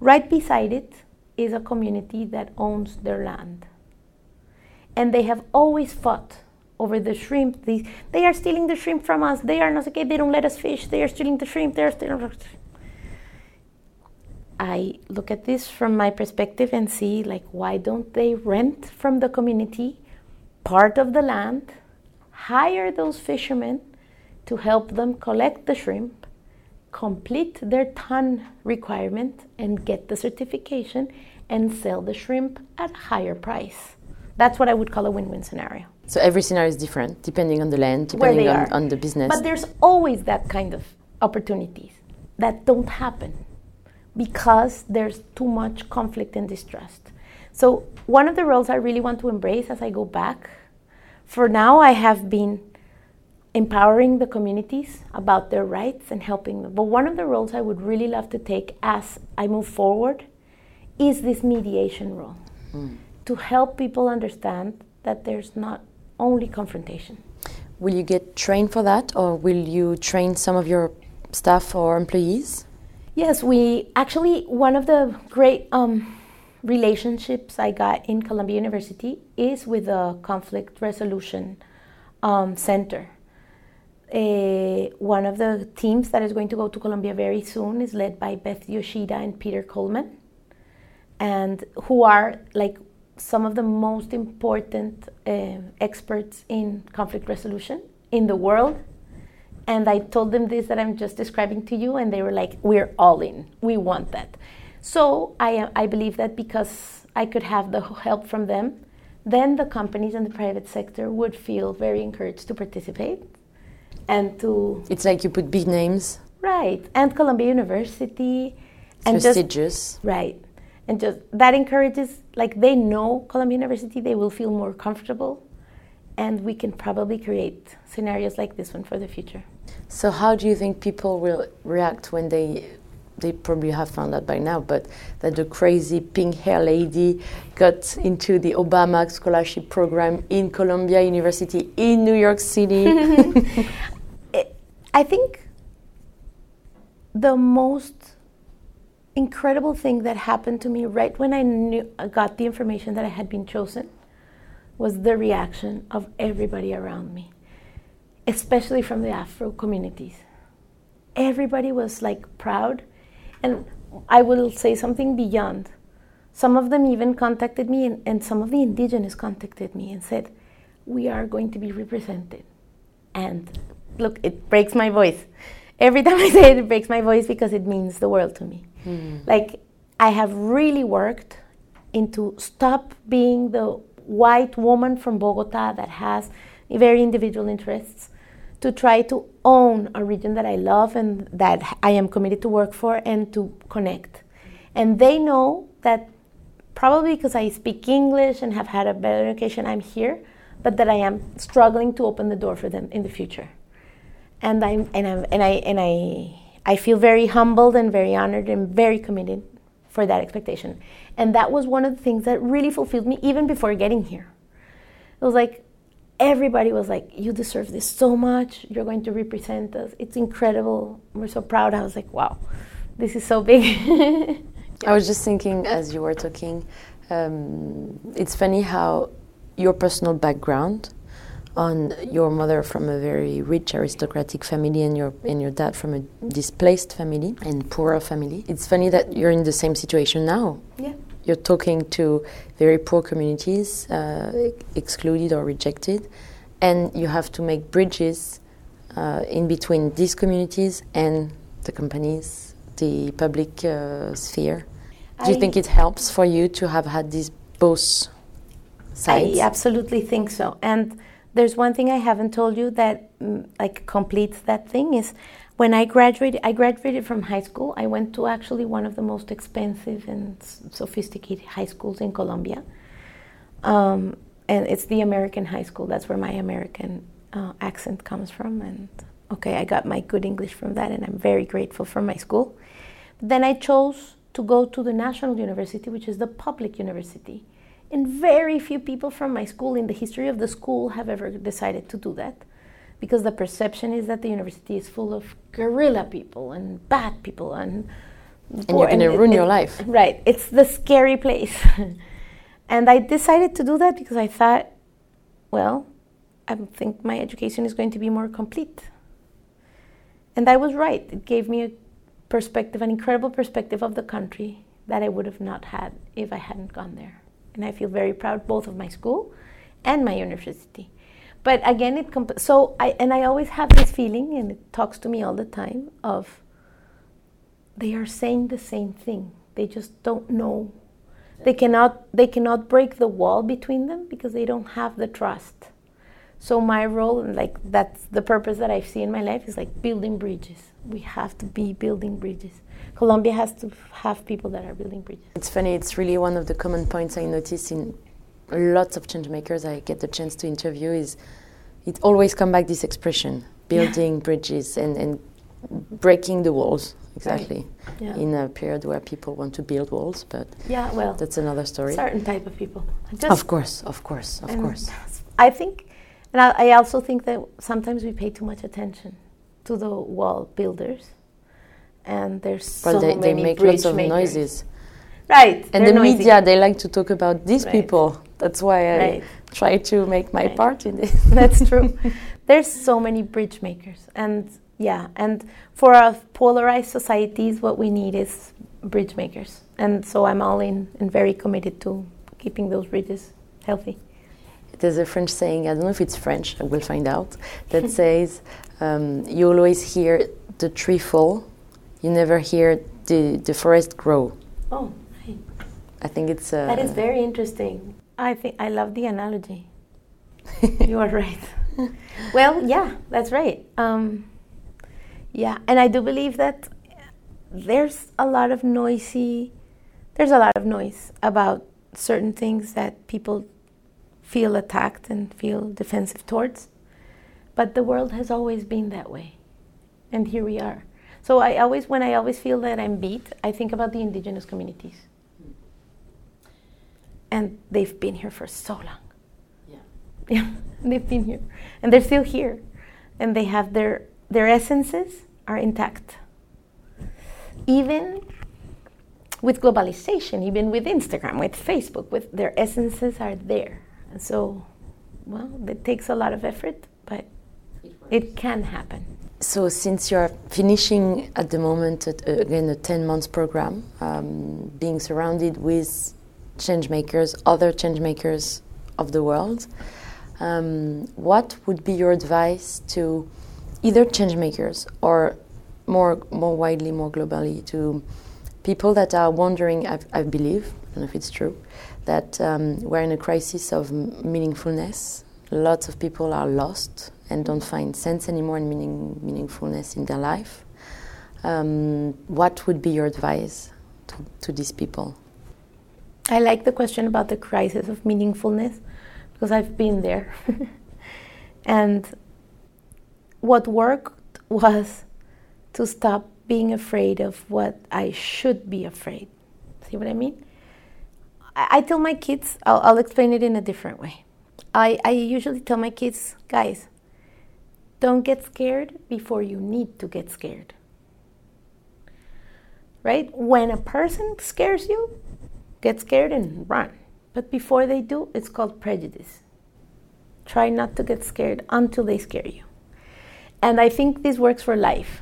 Right beside it is a community that owns their land. And they have always fought over the shrimp they, they are stealing the shrimp from us they are not okay they don't let us fish they are stealing the shrimp they are stealing i look at this from my perspective and see like why don't they rent from the community part of the land hire those fishermen to help them collect the shrimp, complete their ton requirement, and get the certification and sell the shrimp at a higher price. That's what I would call a win win scenario. So every scenario is different depending on the land, depending on, on the business. But there's always that kind of opportunities that don't happen because there's too much conflict and distrust. So, one of the roles I really want to embrace as I go back, for now, I have been empowering the communities about their rights and helping them. But one of the roles I would really love to take as I move forward is this mediation role mm. to help people understand that there's not only confrontation. will you get trained for that, or will you train some of your staff or employees? Yes, we actually, one of the great um, relationships I got in Columbia University is with the Conflict Resolution um, Center. Uh, one of the teams that is going to go to Columbia very soon is led by Beth Yoshida and Peter Coleman, and who are like some of the most important uh, experts in conflict resolution in the world and I told them this that I'm just describing to you, and they were like, "We're all in. We want that." So I I believe that because I could have the help from them, then the companies and the private sector would feel very encouraged to participate, and to It's like you put big names, right and Columbia University, and just prestigious. right, and just that encourages like they know Columbia University, they will feel more comfortable, and we can probably create scenarios like this one for the future. So how do you think people will react when they they probably have found out by now, but that the crazy pink hair lady got into the Obama scholarship program in Columbia University in New York City. I think the most incredible thing that happened to me right when I knew got the information that I had been chosen was the reaction of everybody around me, especially from the Afro communities. Everybody was like proud, and I will say something beyond. Some of them even contacted me, and, and some of the indigenous contacted me and said, We are going to be represented. And look, it breaks my voice. Every time I say it, it breaks my voice because it means the world to me. Mm. Like, I have really worked into stop being the white woman from Bogota that has very individual interests to try to own a region that I love and that I am committed to work for and to connect. And they know that probably because I speak English and have had a better education, I'm here, but that I am struggling to open the door for them in the future. And I'm and I'm and I and I I feel very humbled and very honored and very committed for that expectation. And that was one of the things that really fulfilled me even before getting here. It was like everybody was like, You deserve this so much. You're going to represent us. It's incredible. We're so proud. I was like, Wow, this is so big. I was just thinking as you were talking, um, it's funny how your personal background on your mother from a very rich aristocratic family and your and your dad from a displaced family and poorer family. It's funny that you're in the same situation now. yeah. You're talking to very poor communities, uh, excluded or rejected, and you have to make bridges uh, in between these communities and the companies, the public uh, sphere. Do you I- think it helps for you to have had these both sides? I absolutely think so. And there's one thing I haven't told you that mm, like completes that thing is when I graduated, I graduated from high school. I went to actually one of the most expensive and sophisticated high schools in Colombia. Um, and it's the American high school. That's where my American uh, accent comes from. And okay, I got my good English from that, and I'm very grateful for my school. Then I chose to go to the National University, which is the public university. And very few people from my school in the history of the school have ever decided to do that because the perception is that the university is full of guerrilla people and bad people and And you're gonna ruin it- your life. Right. It's the scary place. and I decided to do that because I thought, well, I think my education is going to be more complete. And I was right. It gave me a perspective, an incredible perspective of the country that I would have not had if I hadn't gone there. And I feel very proud both of my school and my university. But again, it comp- so I and I always have this feeling, and it talks to me all the time of they are saying the same thing. They just don't know. They cannot they cannot break the wall between them because they don't have the trust. So my role, and like that's the purpose that I see in my life, is like building bridges. We have to be building bridges. Colombia has to have people that are building bridges. It's funny. It's really one of the common points I notice in lots of change makers I get the chance to interview. Is it always come back this expression, building yeah. bridges and, and breaking the walls exactly right. yeah. in a period where people want to build walls but yeah well that's another story certain type of people Just of course of course of course i think and I, I, also think that sometimes we pay too much attention to the wall builders and there's well, so they, many they make lots of makers. noises right and the noisy. media they like to talk about these right. people that's why i right. try to make my right. part in this that's true there's so many bridge makers and yeah, and for our polarized societies, what we need is bridge makers. And so I'm all in and very committed to keeping those bridges healthy. There's a French saying, I don't know if it's French, I will find out, that says, um, You always hear the tree fall, you never hear the, the forest grow. Oh, right. I think it's. Uh, that is very interesting. I think I love the analogy. you are right. well, yeah, that's right. Um, yeah, and I do believe that there's a lot of noisy, there's a lot of noise about certain things that people feel attacked and feel defensive towards. But the world has always been that way. And here we are. So I always, when I always feel that I'm beat, I think about the indigenous communities. And they've been here for so long. Yeah. Yeah, they've been here. And they're still here. And they have their, their essences are intact. Even with globalization, even with Instagram, with Facebook, with their essences are there. And so, well, it takes a lot of effort, but it can happen. So, since you're finishing at the moment, at, uh, again, a 10 months program, um, being surrounded with change makers, other change makers of the world, um, what would be your advice to either change makers or more more widely, more globally to people that are wondering. I, I believe, I don't know if it's true, that um, we're in a crisis of meaningfulness. Lots of people are lost and don't find sense anymore and meaning, meaningfulness in their life. Um, what would be your advice to, to these people? I like the question about the crisis of meaningfulness because I've been there. and what worked was to stop being afraid of what I should be afraid. See what I mean? I, I tell my kids, I'll, I'll, explain it in a different way. I, I usually tell my kids, guys, don't get scared before you need to get scared. Right? When a person scares you, get scared and run. But before they do, it's called prejudice. Try not to get scared until they scare you. And I think this works for life.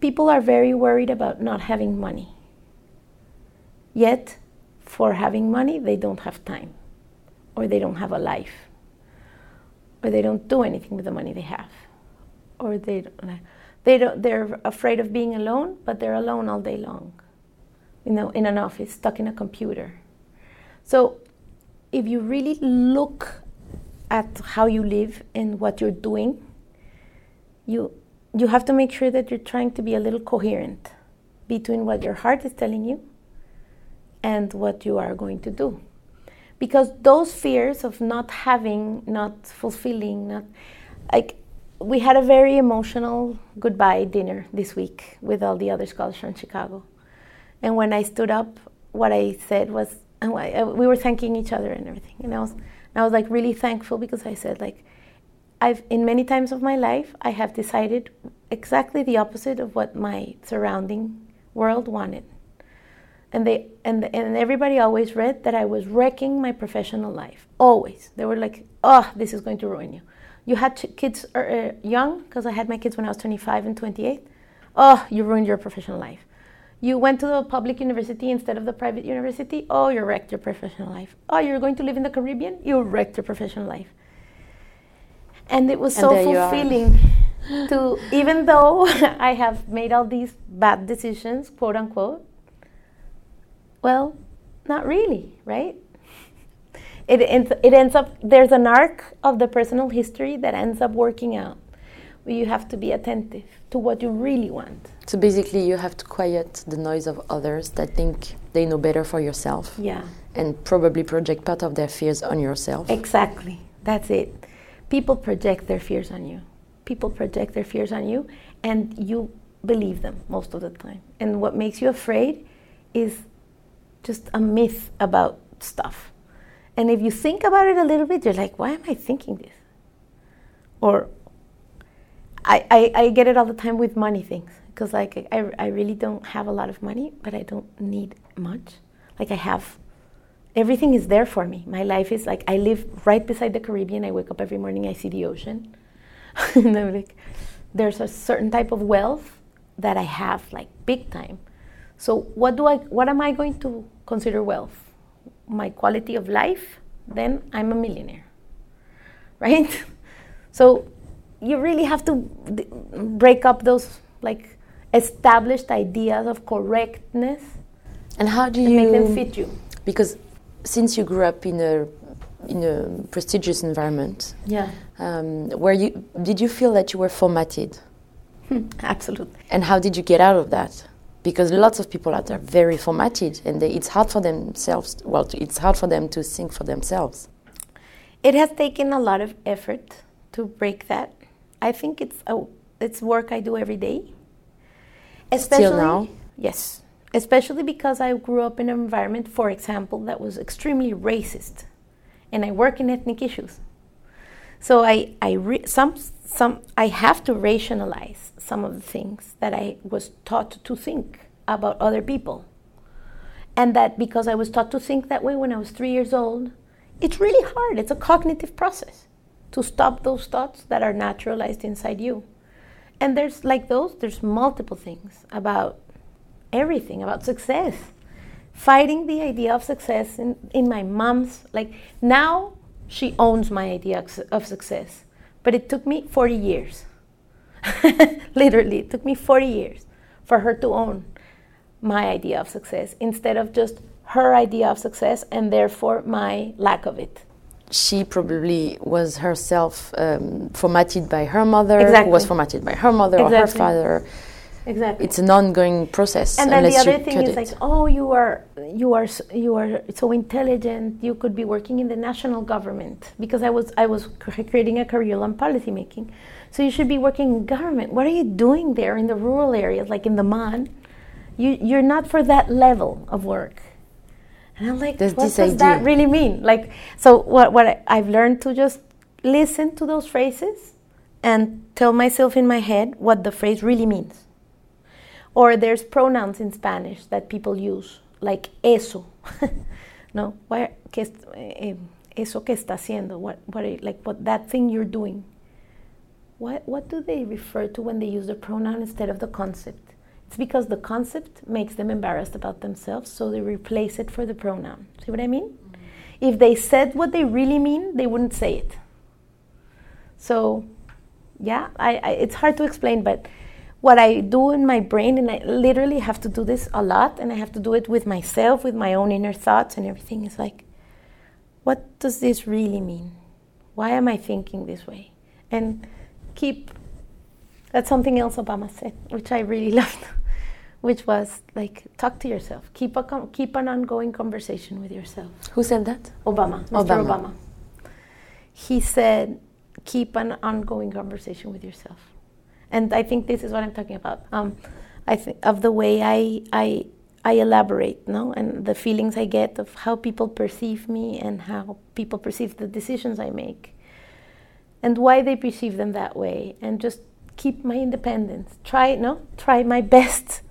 People are very worried about not having money. Yet, for having money, they don't have time, or they don't have a life, or they don't do anything with the money they have, or they don't, they don't, they're afraid of being alone, but they're alone all day long, you know, in an office, stuck in a computer. So, if you really look at how you live and what you're doing, you you have to make sure that you're trying to be a little coherent between what your heart is telling you and what you are going to do. Because those fears of not having, not fulfilling, not like we had a very emotional goodbye dinner this week with all the other scholars from Chicago. And when I stood up, what I said was, uh, we were thanking each other and everything. And I was, I was like really thankful because I said like, I've in many times of my life I have decided exactly the opposite of what my surrounding world wanted. And they and and everybody always read that I was wrecking my professional life. Always. They were like, "Oh, this is going to ruin you." You had kids uh, uh young because I had my kids when I was 25 and 28. Oh, you ruined your professional life. You went to the public university instead of the private university. Oh, you wrecked your professional life. Oh, you're going to live in the Caribbean. You wrecked your professional life and it was so fulfilling to even though i have made all these bad decisions quote unquote well not really right? It ends, it ends up there's an arc of the personal history that ends up working out. You have to be attentive to what you really want. So basically, you have to quiet the noise of others that think they know better for yourself yeah. and probably project part of their fears on yourself. exactly. That's it. People project their fears on you. People project their fears on you and you believe them most of the time. And what makes you afraid is just a myth about stuff. And if you think about it a little bit you're like why am i thinking this? Or I, I, I get it all the time with money things because like I, I really don't have a lot of money but i don't need much. Like i have everything is there for me. My life is like i live right beside the caribbean. I wake up every morning i see the ocean. And i'm like there's a certain type of wealth that i have like big time so what do i what am i going to consider wealth my quality of life then i'm a millionaire right so you really have to break up those like established ideas of correctness And how do you make them fit you. Because since you grew up in a in a prestigious environment, Yeah, um, where you did you feel that you were formatted, absolutely. and how did you get out of that? Because lots of people out there are very formatted, and they, it's hard for themselves. Well, it's hard for them to think for themselves. It has taken a lot of effort to break that. I think it's a it's work I do every day. Especially now? Yes, especially because I grew up in an environment, for example, that was extremely racist, and I work in ethnic issues. So I I re- some some I have to rationalize some of the things that I was taught to think about other people. And that because I was taught to think that way when I was three years old, it's really hard. It's a cognitive process to stop those thoughts that are naturalized inside you. And there's like those, there's multiple things about everything, about success. Fighting the idea of success in, in my mom's, like now she owns my idea of success. But it took me 40 years. Literally, it took me 40 years for her to own my idea of success instead of just her idea of success and therefore my lack of it. She probably was herself um, formatted by her mother, who Exactly. was formatted by her mother or her father. Exactly. It's an ongoing process. and then the other thing is it. like, oh, you are you are you are so intelligent. You could be working in the national government because I was I was creating a curriculum policy making. So you should be working in government. What are you doing there in the rural areas, like in the MAN? You you're not for that level of work. And I'm like, There's what does that really mean? Like, so what what I've learned to just listen to those phrases and tell myself in my head what the phrase really means. Or there's pronouns in Spanish that people use, like eso. no, why, que, eh, eso que está haciendo, what, what, are you- like what that thing you're doing. What, what do they refer to when they use the pronoun instead of the concept? It's because the concept makes them embarrassed about themselves, so they replace it for the pronoun. See what I mean? If they said what they really mean, they wouldn't say it. So, yeah, I, I, it's hard to explain, but what I do in my brain, and I literally have to do this a lot, and I have to do it with myself, with my own inner thoughts and everything, is like, what does this really mean? Why am I thinking this way? And keep, that's something else Obama said, which I really loved, which was like, talk to yourself. Keep, a, com- keep an ongoing conversation with yourself. Who said that? Obama, Mr. Obama. Obama. He said, keep an ongoing conversation with yourself. And I think this is what I'm talking about. Um, I think of the way I, I, I elaborate, no, and the feelings I get of how people perceive me and how people perceive the decisions I make, and why they perceive them that way, and just keep my independence. Try, no, try my best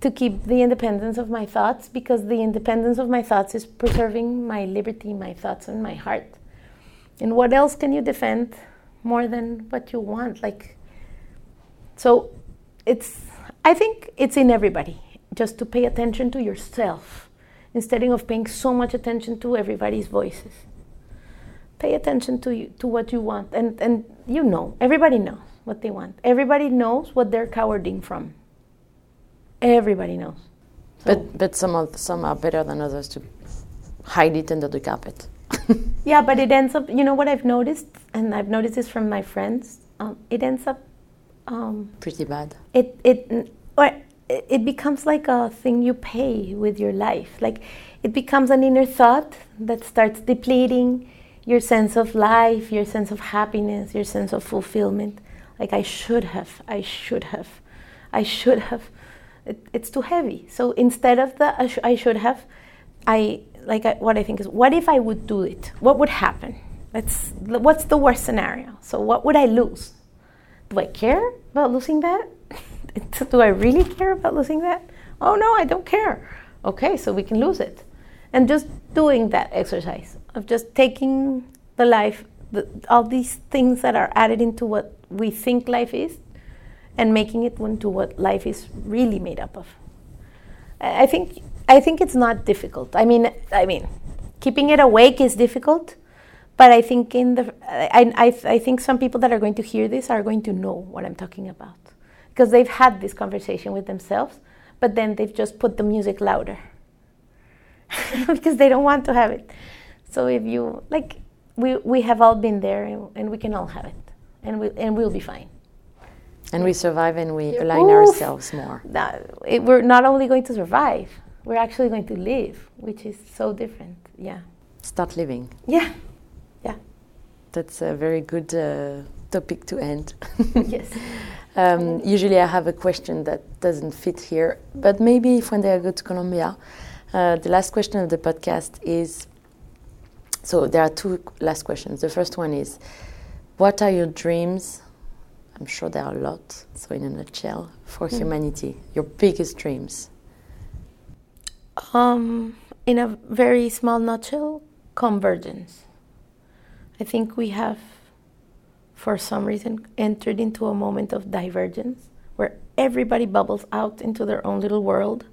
to keep the independence of my thoughts because the independence of my thoughts is preserving my liberty, my thoughts, and my heart. And what else can you defend more than what you want? Like, so it's, I think it's in everybody just to pay attention to yourself instead of paying so much attention to everybody's voices. Pay attention to you, to what you want, and and you know everybody knows what they want. Everybody knows what they're cowarding from. Everybody knows. So- But but some of some are better than others to hide it under the carpet. yeah, but it ends up. You know what I've noticed, and I've noticed this from my friends. Um, it ends up um, Pretty bad. it it or it becomes like a thing you pay with your life. Like it becomes an inner thought that starts depleting your sense of life your sense of happiness your sense of fulfillment. Like i should have i should have i should have. It, it's too heavy. So instead of the I, sh- I should have i like I, what i think is what if i would do it? What would happen? Let's, what's the worst scenario? So what would i lose do I care about losing that? do I really care about losing that? Oh no, I don't care. Okay, so we can lose it. And just doing that exercise of just taking the life, the, all these things that are added into what we think life is, and making it into what life is really made up of. I think I think it's not difficult. I mean, I mean, keeping it awake is difficult, but I think in the I, I, I think some people that are going to hear this are going to know what I'm talking about because they've had this conversation with themselves, but then they've just put the music louder because they don't want to have it. So if you like, we we have all been there, and, and we can all have it, and we and we'll be fine. And we survive and we align Oof. ourselves more. That, it, we're not only going to survive, we're actually going to live, which is so different. Yeah, Start living. yeah, yeah. That's a very good uh, topic to end. yes. Um, usually, I have a question that doesn't fit here, but maybe if one day I go to Colombia, uh, the last question of the podcast is. So there are two last questions. The first one is, what are your dreams? I'm sure there are a lot. So in a nutshell, for humanity, your biggest dreams. Um, in a very small nutshell, convergence. I think we have, for some reason, entered into a moment of divergence where everybody bubbles out into their own little world.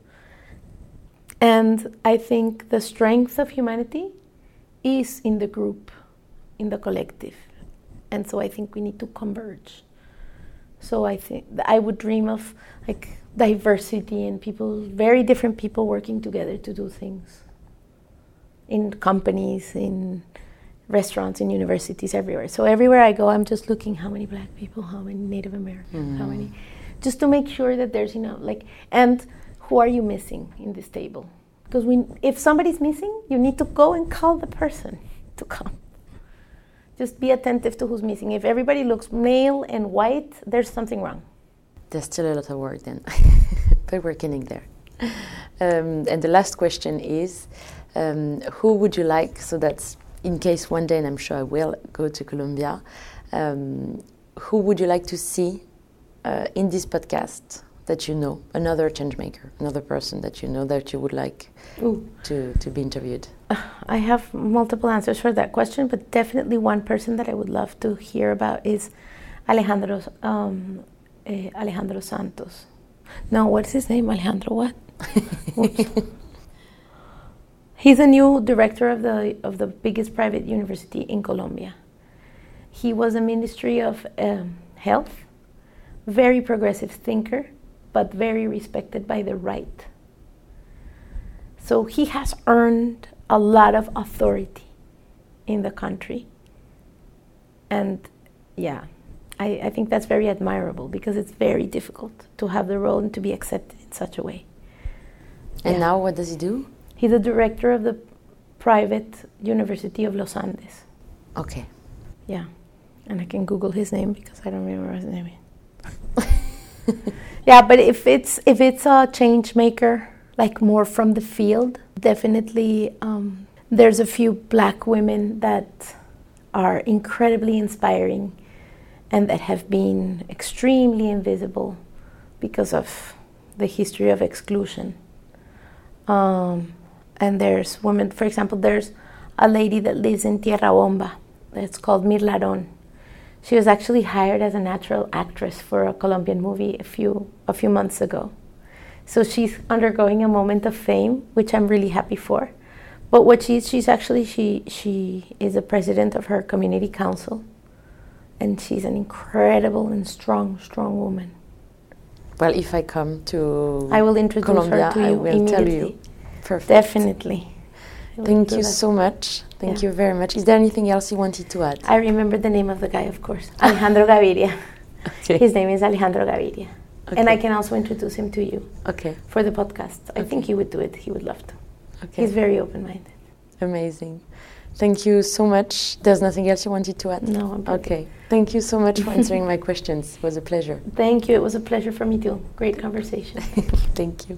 And I think the strength of humanity is in the group, in the collective. And so I think we need to converge. So I think I would dream of like diversity and people, very different people working together to do things in companies, in restaurants, in universities, everywhere. So everywhere I go, I'm just looking how many black people, how many Native Americans, how many, just to make sure that there's enough. Like, and who are you missing in this table? Because we, if somebody's missing, you need to go and call the person to come. Just be attentive to who's missing. If everybody looks male and white, there's something wrong. There's still a lot of work then, but we're getting there. Um, and the last question is, um, who would you like? So that's in case one day, and I'm sure I will go to Colombia. Um, who would you like to see uh, in this podcast that you know? Another changemaker, another person that you know that you would like Ooh. to, to be interviewed. I have multiple answers for that question, but definitely one person that I would love to hear about is Alejandro um, eh, Alejandro Santos. No, what's his name? Alejandro what? He's a new director of the of the biggest private university in Colombia. He was a Ministry of um, Health, very progressive thinker, but very respected by the right. So he has earned a lot of authority in the country. And yeah, I, I think that's very admirable because it's very difficult to have the role and to be accepted in such a way. And Yeah. now, what does he do? He's the director of the private University of Los Andes. Okay. Yeah. And I can Google his name because I don't remember his name. yeah, but if it's if it's a change maker, like more from the field, definitely um, there's a few black women that are incredibly inspiring and that have been extremely invisible because of the history of exclusion. Um, and there's women, for example, there's a lady that lives in Tierra Bomba. It's called Mirlaron. She was actually hired as a natural actress for a Colombian movie a few a few months ago. So she's undergoing a moment of fame, which I'm really happy for. But what she's she's actually she she is a president of her community council, and she's an incredible and strong strong woman. Well, if I come to I will introduce Colombia, her to you I will tell you. Perfect. Definitely. I will Thank you that. so much. Thank Yeah. you very much. Is there anything else you wanted to add? I remember the name of the guy, of course. Alejandro Gaviria. Okay. His name is Alejandro Gaviria. And I can also introduce him to you Okay. for the podcast. I think he would do it. He would love to. Okay. He's very open minded. Amazing. Thank you so much. There's nothing else you wanted to add? No, I'm perfect. Okay. Thank you so much for answering my questions. It was a pleasure. Thank you. It was a pleasure for me too. Great conversation. Thank you.